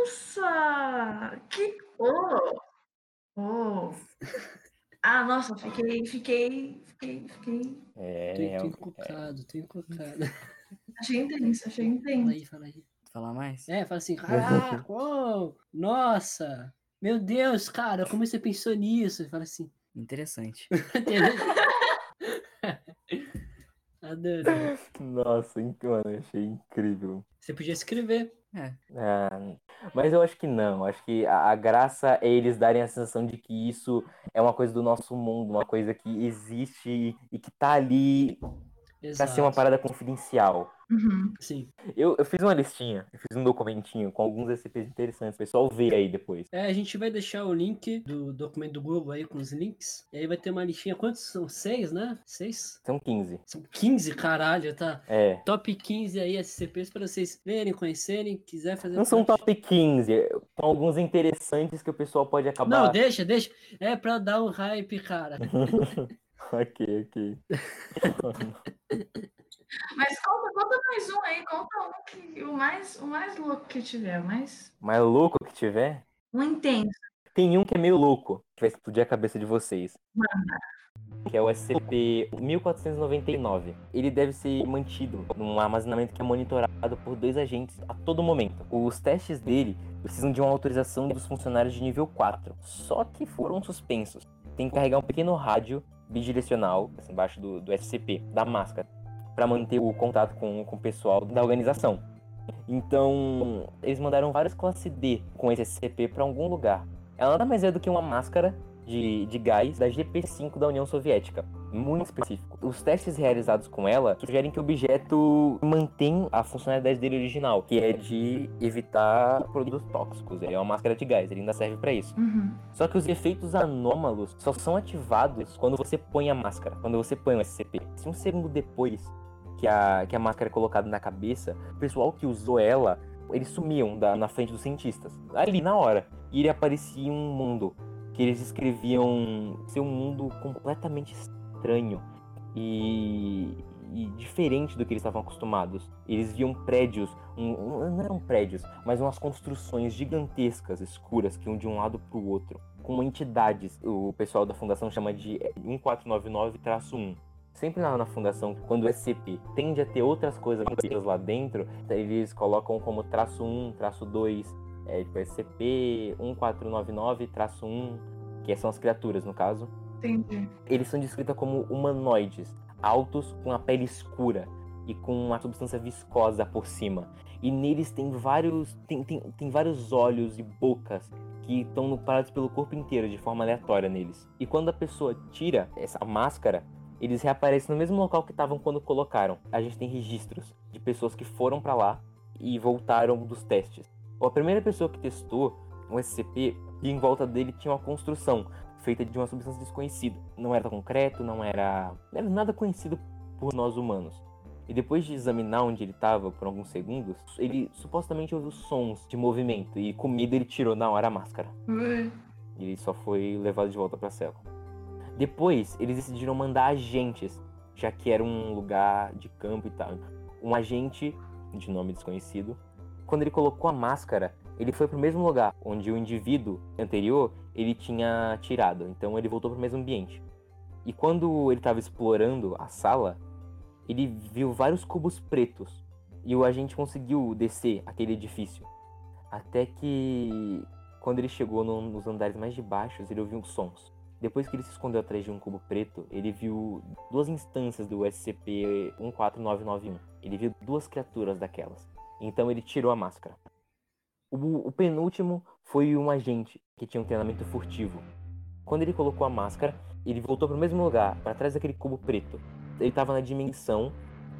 Nossa! Que. Oh! Oh! Ah, nossa, fiquei, fiquei, fiquei, fiquei. É, Tô, tô é, encucado, tô encucado. Achei intenso, achei Fala intenso. aí, fala aí. Falar mais? É, fala assim, caraca, uou, nossa, meu Deus, cara, como você pensou nisso? Fala assim, Interessante. Nossa, mano, achei incrível. Você podia escrever. É. Ah, mas eu acho que não. Acho que a, a graça é eles darem a sensação de que isso é uma coisa do nosso mundo, uma coisa que existe e, e que tá ali pra ser uma Exato. parada confidencial. Uhum. Sim. Eu, eu fiz uma listinha, eu fiz um documentinho com alguns SCPs interessantes. O pessoal vê aí depois. É, a gente vai deixar o link do documento do Google aí com os links. E aí vai ter uma listinha. Quantos são? Seis, né? Seis? São 15. São 15, caralho, tá? É. Top 15 aí SCPs pra vocês verem, conhecerem, quiser fazer Não são top 15, é- são alguns interessantes que o pessoal pode acabar. Não, deixa, deixa. É pra dar um hype, cara. ok, ok. Mas conta, conta mais um aí, conta um que o mais, o mais louco que tiver, mais Mais louco que tiver, um intenso. tem um que é meio louco, que vai explodir a cabeça de vocês. Que é o SCP-1499. Ele deve ser mantido num armazenamento que é monitorado por dois agentes a todo momento. Os testes dele precisam de uma autorização dos funcionários de nível 4, só que foram suspensos. Tem que carregar um pequeno rádio bidirecional assim, embaixo do, do SCP, da máscara, para manter o contato com, com o pessoal da organização. Então, eles mandaram vários classe D com esse SCP para algum lugar. Ela nada mais é do que uma máscara de, de gás da GP5 da União Soviética. Muito específico. Os testes realizados com ela sugerem que o objeto mantém a funcionalidade dele original, que é de evitar produtos tóxicos. Ele é uma máscara de gás, ele ainda serve para isso. Uhum. Só que os efeitos anômalos só são ativados quando você põe a máscara, quando você põe o SCP. Se um segundo depois que a, que a máscara é colocada na cabeça, o pessoal que usou ela, eles sumiam da, na frente dos cientistas. Ali, na hora. E ele aparecia um mundo que eles escreviam ser um mundo completamente estranho e, e diferente do que eles estavam acostumados. Eles viam prédios, um- não eram prédios, mas umas construções gigantescas, escuras, que iam de um lado para o outro, com entidades. O pessoal da fundação chama de 1499-1. Sempre na, na fundação, quando o SCP tende a ter outras coisas lá dentro, eles colocam como traço 1, traço 2, é, tipo SCP 1499-1, que são as criaturas no caso Entendi. eles são descritos como humanoides, altos com a pele escura e com uma substância viscosa por cima. E neles tem vários tem, tem, tem vários olhos e bocas que estão parados pelo corpo inteiro de forma aleatória neles. E quando a pessoa tira essa máscara, eles reaparecem no mesmo local que estavam quando colocaram. A gente tem registros de pessoas que foram para lá e voltaram dos testes. A primeira pessoa que testou um SCP e em volta dele tinha uma construção feita de uma substância desconhecida. Não era concreto, não era, não era nada conhecido por nós humanos. E depois de examinar onde ele estava por alguns segundos, ele supostamente ouviu sons de movimento e com medo ele tirou na hora a máscara. E ele só foi levado de volta para a cela. Depois, eles decidiram mandar agentes, já que era um lugar de campo e tal. Um agente de nome desconhecido. Quando ele colocou a máscara, ele foi pro mesmo lugar onde o indivíduo anterior ele tinha tirado. Então ele voltou pro mesmo ambiente. E quando ele estava explorando a sala, ele viu vários cubos pretos. E o agente conseguiu descer aquele edifício. Até que quando ele chegou no- nos andares mais de baixos, ele ouviu sons. Depois que ele se escondeu atrás de um cubo preto, ele viu duas instâncias do SCP-14991. Ele viu duas criaturas daquelas. Então ele tirou a máscara. O, o penúltimo foi um agente que tinha um treinamento furtivo. Quando ele colocou a máscara, ele voltou para o mesmo lugar, para trás daquele cubo preto. Ele estava na dimensão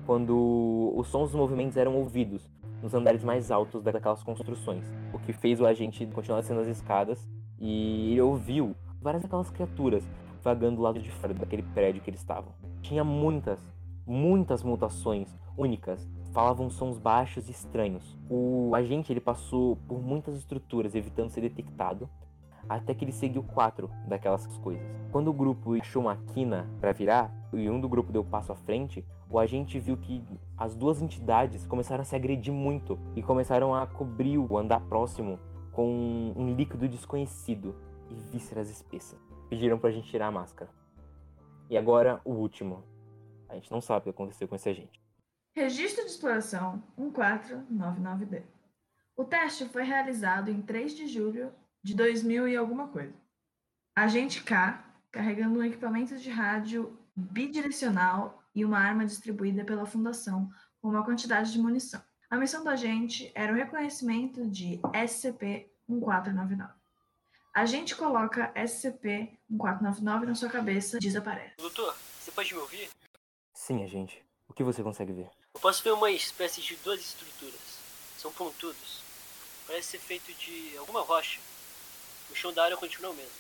quando os sons dos movimentos eram ouvidos nos andares mais altos daquelas construções. O que fez o agente continuar descendo as escadas e ele ouviu várias daquelas criaturas vagando do lado de fora daquele prédio que eles estavam. Tinha muitas, muitas mutações únicas. Falavam sons baixos e estranhos. O agente ele passou por muitas estruturas evitando ser detectado, até que ele seguiu quatro daquelas coisas. Quando o grupo achou uma quina para virar e um do grupo deu passo à frente, o agente viu que as duas entidades começaram a se agredir muito e começaram a cobrir o andar próximo com um líquido desconhecido e vísceras espessas. Pediram pra gente tirar a máscara. E agora o último. A gente não sabe o que aconteceu com esse agente. Registro de exploração 1499D. O teste foi realizado em 3 de julho de 2000 e alguma coisa. Agente K, carregando um equipamento de rádio bidirecional e uma arma distribuída pela Fundação com uma quantidade de munição. A missão do agente era o reconhecimento de SCP-1499. A gente coloca SCP-1499 na sua cabeça e desaparece. Doutor, você pode me ouvir? Sim, agente. O que você consegue ver? Eu posso ver uma espécie de duas estruturas. São pontudos. Parece ser feito de alguma rocha. O chão da área continua o mesmo.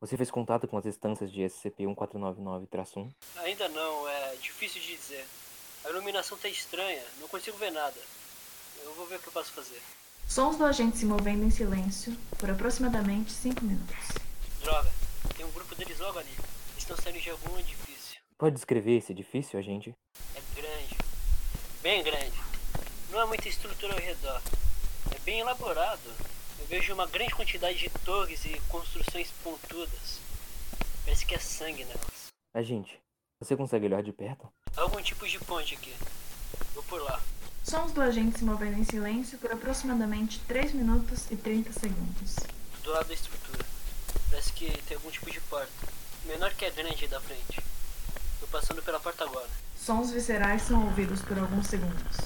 Você fez contato com as instâncias de SCP-1499-1? Ainda não, é difícil de dizer. A iluminação tá estranha, não consigo ver nada. Eu vou ver o que eu posso fazer. Sons do agente se movendo em silêncio por aproximadamente 5 minutos. Droga, tem um grupo deles logo ali. Eles estão saindo de algum edifício. Pode descrever esse edifício, agente? É grande. Bem grande. Não há muita estrutura ao redor. É bem elaborado. Eu vejo uma grande quantidade de torres e construções pontudas. Parece que é sangue nelas. Agente, você consegue olhar de perto? Há algum tipo de ponte aqui. Vou por lá. Sons do agente se movendo em silêncio por aproximadamente 3 minutos e 30 segundos. Do lado da estrutura. Parece que tem algum tipo de porta. Menor que a grande da frente. Tô passando pela porta agora. Sons viscerais são ouvidos por alguns segundos.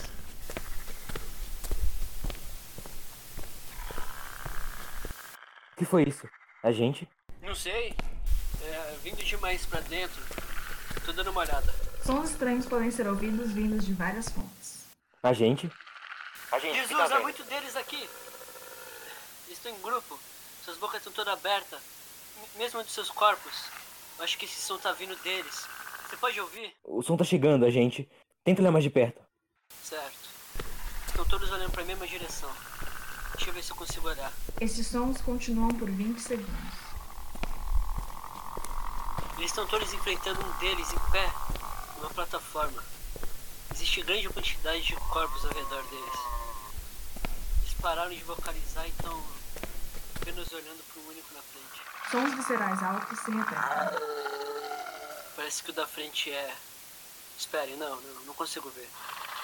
O que foi isso? Agente? Não sei. É, vindo demais pra dentro. Tô dando uma olhada. Sons estranhos podem ser ouvidos vindos de várias fontes. Agente? Jesus, há muito deles aqui. Eles estão em grupo. Suas bocas estão todas abertas. Mesmo dos seus corpos. Eu acho que esse som tá vindo deles. Você pode ouvir? O som tá chegando, agente. Tenta olhar mais de perto. Certo. Estão todos olhando pra mesma direção. Deixa eu ver se eu consigo olhar. Esses sons continuam por 20 segundos. Eles estão todos enfrentando um deles em pé, numa plataforma. Existe grande quantidade de corpos ao redor deles. Eles pararam de vocalizar e estão apenas olhando para um único na frente. Sons viscerais altos se repetem. Parece que o da frente é. Espere, não, não, não consigo ver.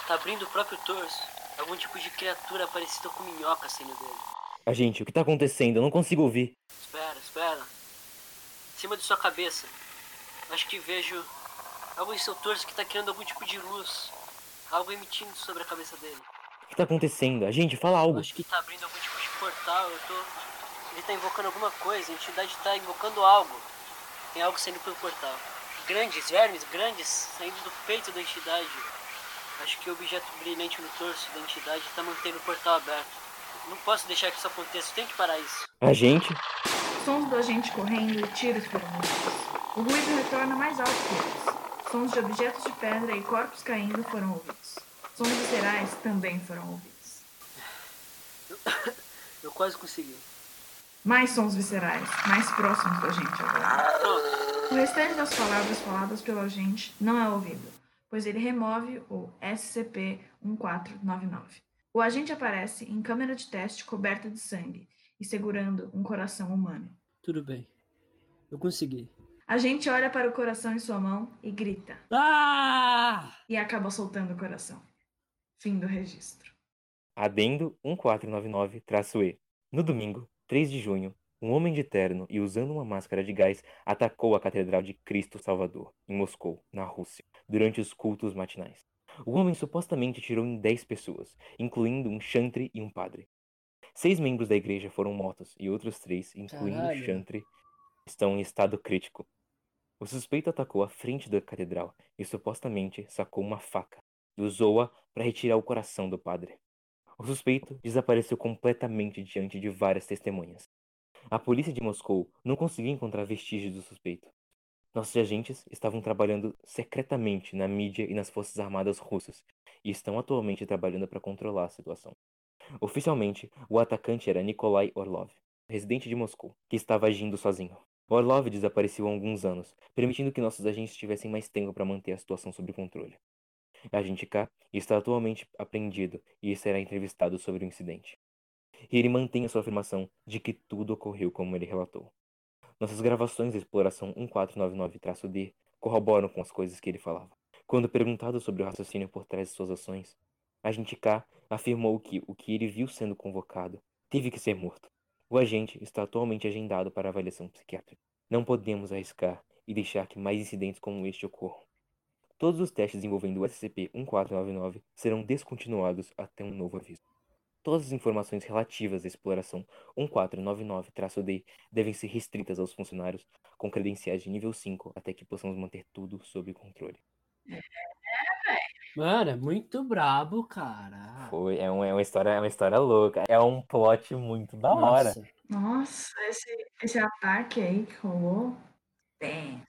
Tá abrindo o próprio torso. Algum tipo de criatura parecida com minhoca saindo dele. Agente, o que tá acontecendo? Eu não consigo ouvir. Espera, espera. Em cima de sua cabeça. Acho que vejo algo em seu torso que tá criando algum tipo de luz. Algo emitindo sobre a cabeça dele. O que tá acontecendo? Agente, fala Eu algo. acho que tá abrindo algum tipo de portal. Eu tô. Ele tá invocando alguma coisa. A entidade tá invocando algo. Tem algo saindo pelo portal. Grandes, vermes grandes saindo do peito da entidade. Acho que o objeto brilhante no torso da entidade tá mantendo o portal aberto. Não posso deixar que isso aconteça. Tem que parar isso. Agente? Sons do agente correndo e tiros foram ouvidos. O ruído retorna mais alto que eles. Sons de objetos de pedra e corpos caindo foram ouvidos. Sons viscerais também foram ouvidos. Eu quase consegui. Mais sons viscerais, mais próximos do agente agora. Pronto. O restante das palavras faladas pelo agente não é ouvido, pois ele remove o SCP-1499. O agente aparece em câmera de teste coberta de sangue e segurando um coração humano. Tudo bem. Eu consegui. A gente olha para o coração em sua mão e grita, Ah! e acaba soltando o coração. Fim do registro. Adendo 1499-E. No domingo, 3 de junho, um homem de terno e usando uma máscara de gás atacou a Catedral de Cristo Salvador, em Moscou, na Rússia, durante os cultos matinais. O homem supostamente atirou em 10 pessoas, incluindo um chantre e um padre. Seis membros da igreja foram mortos e outros três, incluindo Caralho. o chantre, estão em estado crítico. O suspeito atacou a frente da catedral e supostamente sacou uma faca e usou-a para retirar o coração do padre. O suspeito desapareceu completamente diante de várias testemunhas. A polícia de Moscou não conseguiu encontrar vestígios do suspeito. Nossos agentes estavam trabalhando secretamente na mídia e nas forças armadas russas e estão atualmente trabalhando para controlar a situação. Oficialmente, o atacante era Nikolai Orlov, residente de Moscou, que estava agindo sozinho. Orlov desapareceu há alguns anos, permitindo que nossos agentes tivessem mais tempo para manter a situação sob controle. Agente K está atualmente apreendido e será entrevistado sobre o incidente. E ele mantém a sua afirmação de que tudo ocorreu como ele relatou. Nossas gravações da exploração 1499-D corroboram com as coisas que ele falava. Quando perguntado sobre o raciocínio por trás de suas ações, Agente K afirmou que o que ele viu sendo convocado teve que ser morto. O agente está atualmente agendado para avaliação psiquiátrica. Não podemos arriscar e deixar que mais incidentes como este ocorram. Todos os testes envolvendo o SCP-1499 serão descontinuados até um novo aviso. Todas as informações relativas à exploração 1499-D devem ser restritas aos funcionários com credenciais de nível 5 até que possamos manter tudo sob controle. Mano, é muito brabo, cara. Foi, é, um, é uma história, é uma história louca. É um plot muito da hora. Nossa. Nossa, esse, esse ataque aí que rolou. Tem.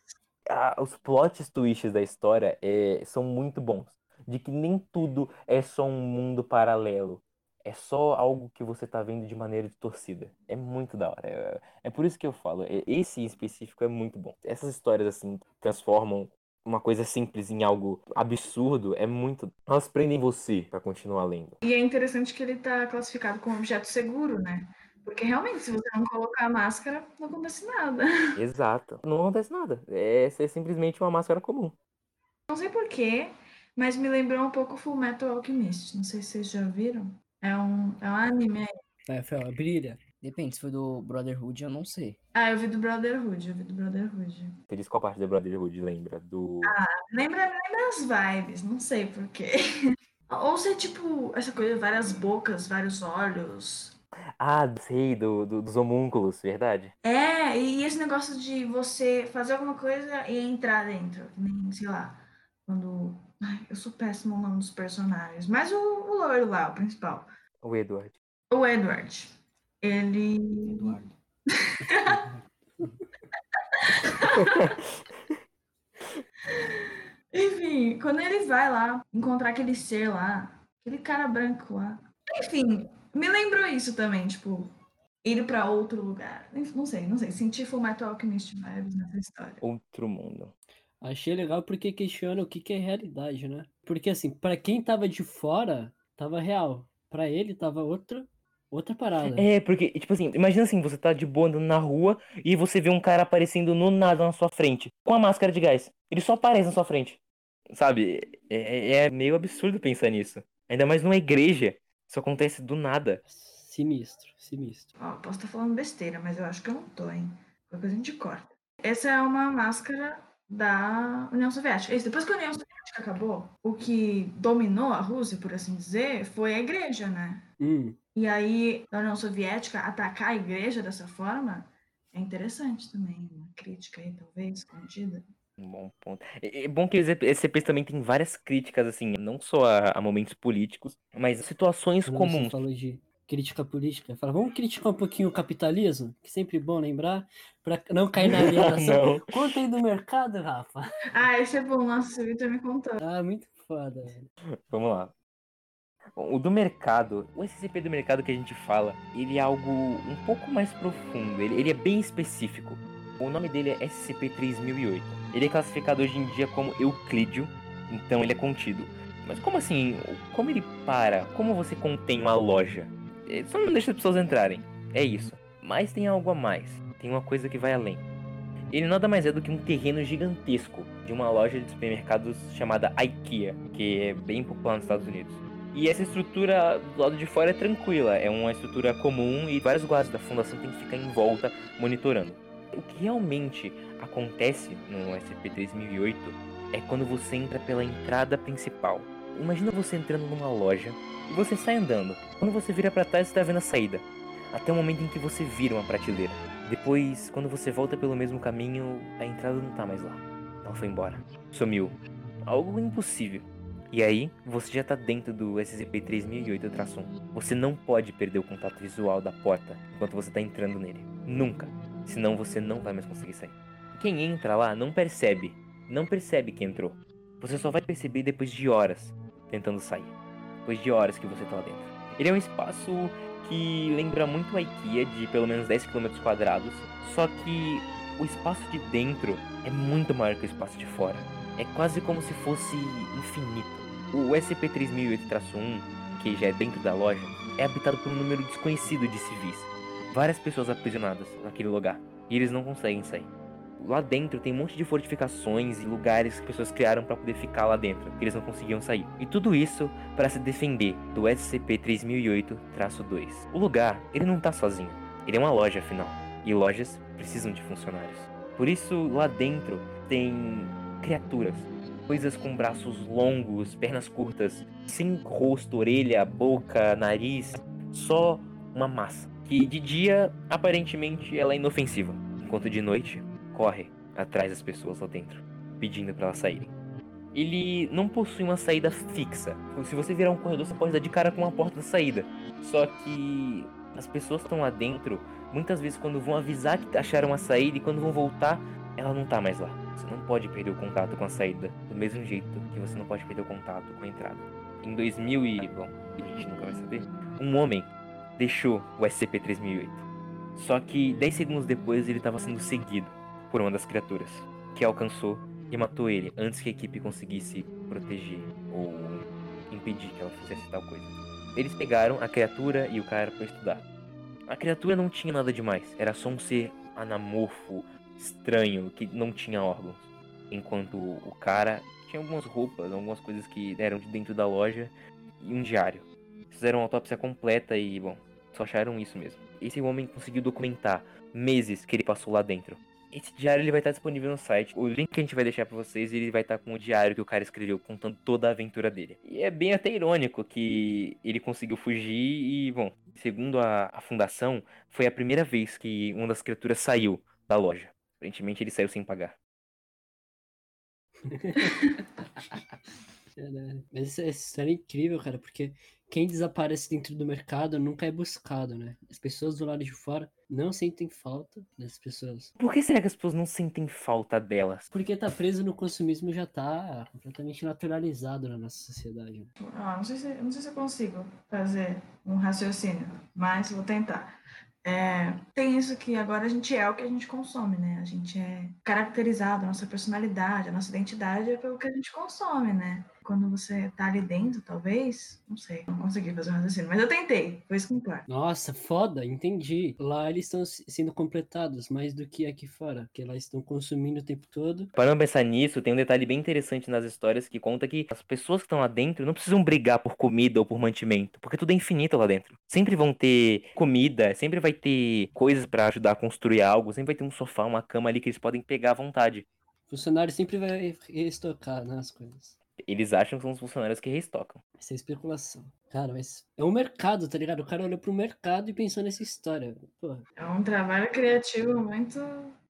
Ah, os plot twists da história é, são muito bons. De que nem tudo é só um mundo paralelo. É só algo que você tá vendo de maneira distorcida. É muito da hora. É, é por isso que eu falo. é- Esse em específico é muito bom. Essas histórias, assim, transformam uma coisa simples em algo absurdo. É muito. Elas prendem você pra continuar lendo. E é interessante que ele tá classificado como objeto seguro, né? Porque realmente, se você não colocar a máscara, não acontece nada. Exato. Não acontece nada. É, é simplesmente uma máscara comum. Não sei porquê, mas me lembrou um pouco Full Metal Alchemist. Não sei se vocês já viram. É um, é um anime. Vai, Fel, brilha. Depende, se for do Brotherhood, eu não sei. Ah, eu vi do Brotherhood, eu vi do Brotherhood. Você disse qual parte da Brotherhood lembra? Do. Lembra, lembra as vibes, não sei porquê. Ou se é tipo essa coisa, várias bocas, vários olhos. Ah, sei, do, do- dos homúnculos, verdade? É, e esse negócio de você fazer alguma coisa e entrar dentro. Nem, sei lá, quando. Ai, eu sou péssimo no nome dos personagens. Mas o, o loiro lá, o principal. O Edward. O Edward. Ele. Eduardo. Enfim, quando ele vai lá encontrar aquele ser lá, aquele cara branco lá. Enfim, me lembrou isso também, tipo, ir pra outro lugar. Não sei, não sei. Senti Full Metal Alchemist vibes nessa história. Outro mundo. Achei legal porque questiona o que, que é realidade, né? Porque assim, pra quem tava de fora, tava real. Pra ele tava outra, outra parada. É, porque, tipo assim, imagina assim, você tá de boa andando na rua e você vê um cara aparecendo no nada na sua frente, com a máscara de gás. Ele só aparece na sua frente. Sabe? É, é meio absurdo pensar nisso. Ainda mais numa igreja. Isso acontece do nada. Sinistro, sinistro. Ó, posso estar falando besteira, mas eu acho que eu não tô, hein? Qualquer coisa a gente corta. Essa é uma máscara da União Soviética. Isso, depois que a União Soviética acabou, o que dominou a Rússia, por assim dizer, foi a igreja, né? Hum, E aí, a União Soviética atacar a igreja dessa forma é interessante também. Uma crítica aí, talvez, escondida. Um bom ponto. É é bom que os SCPs também tem várias críticas, assim, não só a, a momentos políticos, mas situações quando comuns. Você falou de crítica política. Fala, vamos criticar um pouquinho o capitalismo, que é sempre bom lembrar, pra não cair na alienação. Conta aí do mercado, Rafa. Ah, esse é bom. Nossa, o Victor me contou. Ah, muito foda, velho. Vamos lá. O do mercado, o SCP do mercado que a gente fala, ele é algo um pouco mais profundo, ele, ele é bem específico. O nome dele é SCP-3008. Ele é classificado hoje em dia como Euclídeo, então ele é contido. Mas como assim? Como ele para? Como você contém uma loja? Ele só não deixa as pessoas entrarem. É isso. Mas tem algo a mais. Tem uma coisa que vai além. Ele nada mais é do que um terreno gigantesco de uma loja de supermercados chamada IKEA, que é bem popular nos Estados Unidos. E essa estrutura do lado de fora é tranquila, é uma estrutura comum e vários guardas da fundação têm que ficar em volta monitorando. O que realmente acontece no SCP-3008 é quando você entra pela entrada principal. Imagina você entrando numa loja e você sai andando. Quando você vira pra trás, você tá vendo a saída. Até o momento em que você vira uma prateleira. Depois, quando você volta pelo mesmo caminho, a entrada não tá mais lá. Ela foi embora. Sumiu. Algo impossível. E aí, você já tá dentro do SCP-3008-1. Você não pode perder o contato visual da porta enquanto você tá entrando nele. Nunca. Senão você não vai mais conseguir sair. Quem entra lá não percebe. Não percebe que entrou. Você só vai perceber depois de horas tentando sair. Depois de horas que você tá lá dentro. Ele é um espaço que lembra muito a IKEA de pelo menos 10 km quadrados, só que o espaço de dentro é muito maior que o espaço de fora. É quase como se fosse infinito. O SCP-3008-1, que já é dentro da loja, é habitado por um número desconhecido de civis. Várias pessoas aprisionadas naquele lugar, e eles não conseguem sair. Lá dentro tem um monte de fortificações e lugares que pessoas criaram para poder ficar lá dentro, que eles não conseguiam sair. E tudo isso para se defender do SCP-3008-2. O lugar, ele não tá sozinho. Ele é uma loja, afinal. E lojas precisam de funcionários. Por isso, lá dentro tem criaturas. Coisas com braços longos, pernas curtas, sem rosto, orelha, boca, nariz, só uma massa. Que de dia, aparentemente, ela é inofensiva, enquanto de noite, corre atrás das pessoas lá dentro, pedindo para elas saírem. Ele não possui uma saída fixa. Se você virar um corredor, você pode dar de cara com uma porta da saída. Só que as pessoas estão lá dentro, muitas vezes quando vão avisar que acharam a saída e quando vão voltar, ela não tá mais lá. Você não pode perder o contato com a saída, do mesmo jeito que você não pode perder o contato com a entrada. Em 2000 e, bom, a gente nunca vai saber, um homem deixou o SCP-3008. Só que 10 segundos depois ele estava sendo seguido por uma das criaturas, que alcançou e matou ele antes que a equipe conseguisse proteger ou impedir que ela fizesse tal coisa. Eles pegaram a criatura e o cara para estudar. A criatura não tinha nada demais, era só um ser anamorfo, estranho, que não tinha órgãos. Enquanto o cara tinha algumas roupas, algumas coisas que eram de dentro da loja e um diário. Fizeram uma autópsia completa e, bom, só acharam isso mesmo. Esse homem conseguiu documentar meses que ele passou lá dentro. Esse diário ele vai estar disponível no site. O link que a gente vai deixar para vocês, ele vai estar com o diário que o cara escreveu, contando toda a aventura dele. E é bem até irônico que ele conseguiu fugir e, bom, segundo a, a fundação, foi a primeira vez que uma das criaturas saiu da loja. Aparentemente ele saiu sem pagar. Mas essa história é incrível, cara, porque quem desaparece dentro do mercado nunca é buscado, né? As pessoas do lado de fora não sentem falta dessas pessoas. Por que será que as pessoas não sentem falta delas? Porque tá preso no consumismo já tá completamente naturalizado na nossa sociedade. Ah, não, sei se, não sei se eu consigo fazer um raciocínio, mas vou tentar. É, tem isso que agora a gente é o que a gente consome, né? A gente é caracterizado, a nossa personalidade, a nossa identidade é pelo que a gente consome, né? Quando você tá ali dentro, talvez, não sei, não consegui fazer um raciocínio, mas eu tentei, foi isso claro. Nossa, foda, entendi. Lá eles estão sendo completados mais do que aqui fora, porque lá estão consumindo o tempo todo. Para não pensar nisso, tem um detalhe bem interessante nas histórias que conta que as pessoas que estão lá dentro não precisam brigar por comida ou por mantimento, porque tudo é infinito lá dentro. Sempre vão ter comida, sempre vai ter coisas para ajudar a construir algo, sempre vai ter um sofá, uma cama ali que eles podem pegar à vontade. O funcionário sempre vai restocar né, as coisas. Eles acham que são os funcionários que restocam. Isso é especulação. Cara, mas é um mercado, tá ligado? O cara olhou pro mercado e pensou nessa história. Porra. É um trabalho criativo muito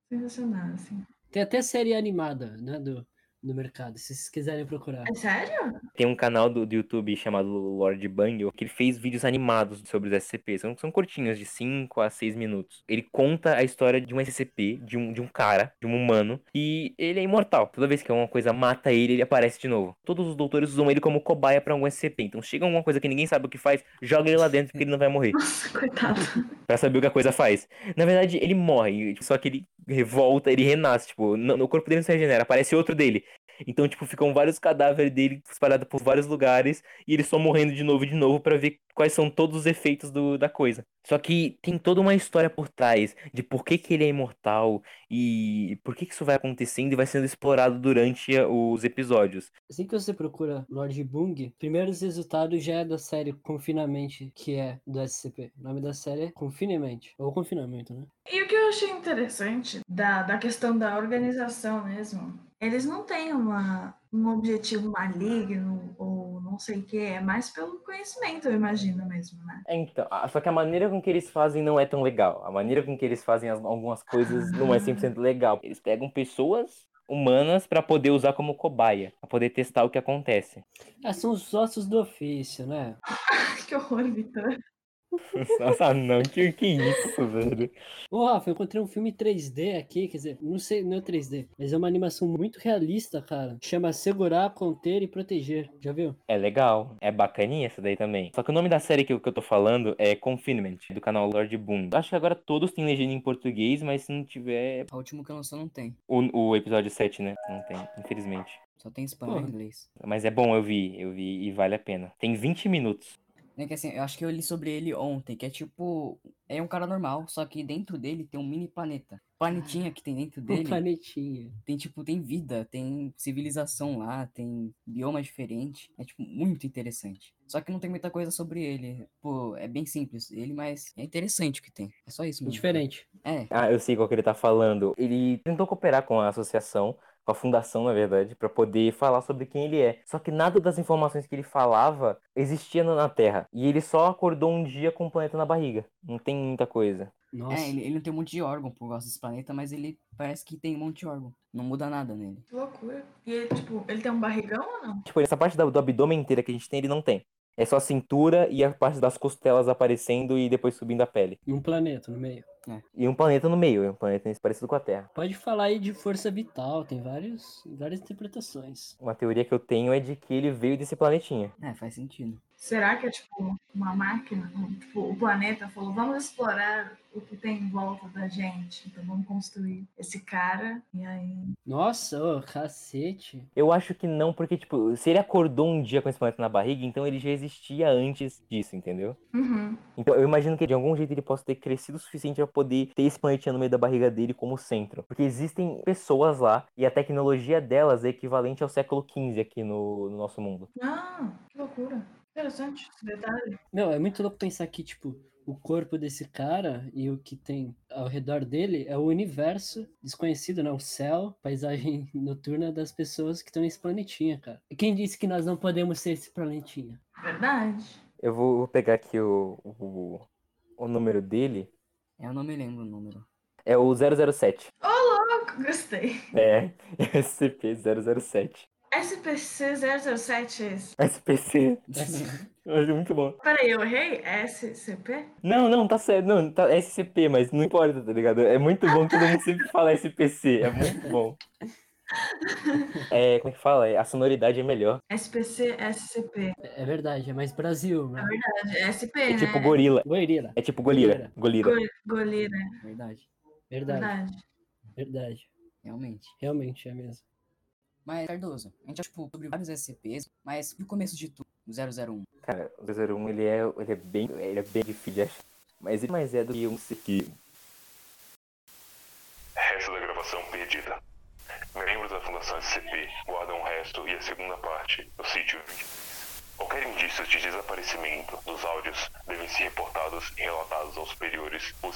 sensacional, assim. Tem até série animada, né, do, no mercado, se vocês quiserem procurar. É sério? Tem um canal do, do YouTube chamado Lord Bungle, que ele fez vídeos animados sobre os SCP. São, são curtinhos, de 5 a 6 minutos. Ele conta a história de um SCP, de um, de um cara, de um humano, e ele é imortal. Toda vez que uma coisa mata ele, ele aparece de novo. Todos os doutores usam ele como cobaia para algum SCP. Então chega alguma coisa que ninguém sabe o que faz, joga ele lá dentro porque ele não vai morrer. Nossa, coitado. pra saber o que a coisa faz. Na verdade, ele morre, só que ele revolta, ele renasce, tipo, no, no corpo dele não se regenera, aparece outro dele. Então, tipo, ficam vários cadáveres dele espalhados por vários lugares e ele só morrendo de novo e de novo para ver quais são todos os efeitos do, da coisa. Só que tem toda uma história por trás de por que, que ele é imortal e por que, que isso vai acontecendo e vai sendo explorado durante os episódios. Assim que você procura Lord Bung, primeiros resultados já é da série Confinamente, que é do SCP. O nome da série é Confinamente, ou Confinamento, né? E o que eu achei interessante da, da questão da organização mesmo, eles não têm uma, um objetivo maligno ou não sei o que, é mais pelo conhecimento, eu imagino mesmo, né? É, então, só que a maneira com que eles fazem não é tão legal. A maneira com que eles fazem as, algumas coisas não é 100% legal. Eles pegam pessoas humanas para poder usar como cobaia, para poder testar o que acontece. Ah, são os ossos do ofício, né? que horror, Vitor. Nossa, não, que, que isso, velho. Ô, Rafa, eu encontrei um filme 3D aqui, quer dizer, não sei, não é 3D, mas é uma animação muito realista, cara. Chama Segurar, Conter e Proteger. Já viu? É legal, é bacaninha essa daí também. Só que o nome da série que, que eu tô falando é Confinement, do canal Lord Boom. Acho que agora todos têm legenda em português, mas se não tiver. A última que lançou não tem. O, o episódio 7, né? Não tem, infelizmente. Só tem espanhol e inglês. Mas é bom, eu vi, eu vi e vale a pena. Tem 20 minutos. É que assim, eu acho que eu li sobre ele ontem, que é tipo. É um cara normal, só que dentro dele tem um mini planeta. planetinha que tem dentro Um dele planetinha. tem, tipo, tem vida, tem civilização lá, tem bioma diferente. É, tipo, muito interessante. Só que não tem muita coisa sobre ele. Pô, é bem simples ele, mas é interessante o que tem. É só isso mesmo. Diferente. É, Ah, eu sei qual que ele tá falando. Ele tentou cooperar com a associação, com a fundação, na verdade, pra poder falar sobre quem ele é. Só que nada das informações que ele falava existia na Terra. E ele só acordou um dia com o planeta na barriga. Não tem muita coisa. Nossa. é ele, ele não tem um monte de órgão por causa desse planeta, mas ele parece que tem um monte de órgão. Não muda nada nele. Que loucura. E ele, tipo, ele tem um barrigão ou não? Tipo, essa parte da- do abdômen inteira que a gente tem, ele não tem. É só a cintura e a parte das costelas aparecendo e depois subindo a pele. E um planeta no meio. E um planeta no meio, é um planeta parecido com a Terra. Pode falar aí de força vital, tem vários, várias interpretações. Uma teoria que eu tenho é de que ele veio desse planetinha. É, faz sentido. Será que é tipo uma máquina? Tipo, o planeta falou, vamos explorar o que tem em volta da gente. Então vamos construir esse cara. E aí. Nossa, ô, cacete. Eu acho que não, porque, tipo, se ele acordou um dia com esse planeta na barriga, então ele já existia antes disso, entendeu? Uhum. Então eu imagino que de algum jeito ele possa ter crescido o suficiente pra poder ter esse planetinha no meio da barriga dele como centro. Porque existem pessoas lá e a tecnologia delas é equivalente ao século XV aqui no, no nosso mundo. Ah, que loucura. Interessante esse detalhe. Meu, é muito louco pensar que, tipo, o corpo desse cara e o que tem ao redor dele é o universo desconhecido, né? O céu, paisagem noturna das pessoas que estão nesse planetinha, cara. E quem disse que nós não podemos ser esse planetinha? Verdade. Eu vou pegar aqui o, o, o número dele. Eu não me lembro o número. É o 007. Louco, Gostei. É, SCP-007. SPC 007 é. SPC. Eu acho muito bom. Peraí, eu errei? SCP? Não, não, tá certo. Não, tá SCP, mas não importa, tá ligado? É muito bom que todo mundo sempre fala SPC. É muito bom. É, como é que fala? É, A sonoridade é melhor. SPC, SCP. É verdade, é mais Brasil, né? É SP, É né? tipo gorila. Goiria. É tipo golira. Golira. Go- Golira. Verdade. Verdade, Verdade. verdade. Realmente. Realmente é mesmo. Mas, Cardoso, a gente já tipo, sobre vários SCPs, mas no começo de tudo, o 001. Cara, o 001 ele é, ele é bem. Ele é bem difícil de achar. Mas ele mais é do que um CP. Resto da gravação perdida. Membros da Fundação SCP guardam o resto e a segunda parte no sítio 23. Qualquer indício de desaparecimento dos áudios devem ser reportados e relatados aos superiores o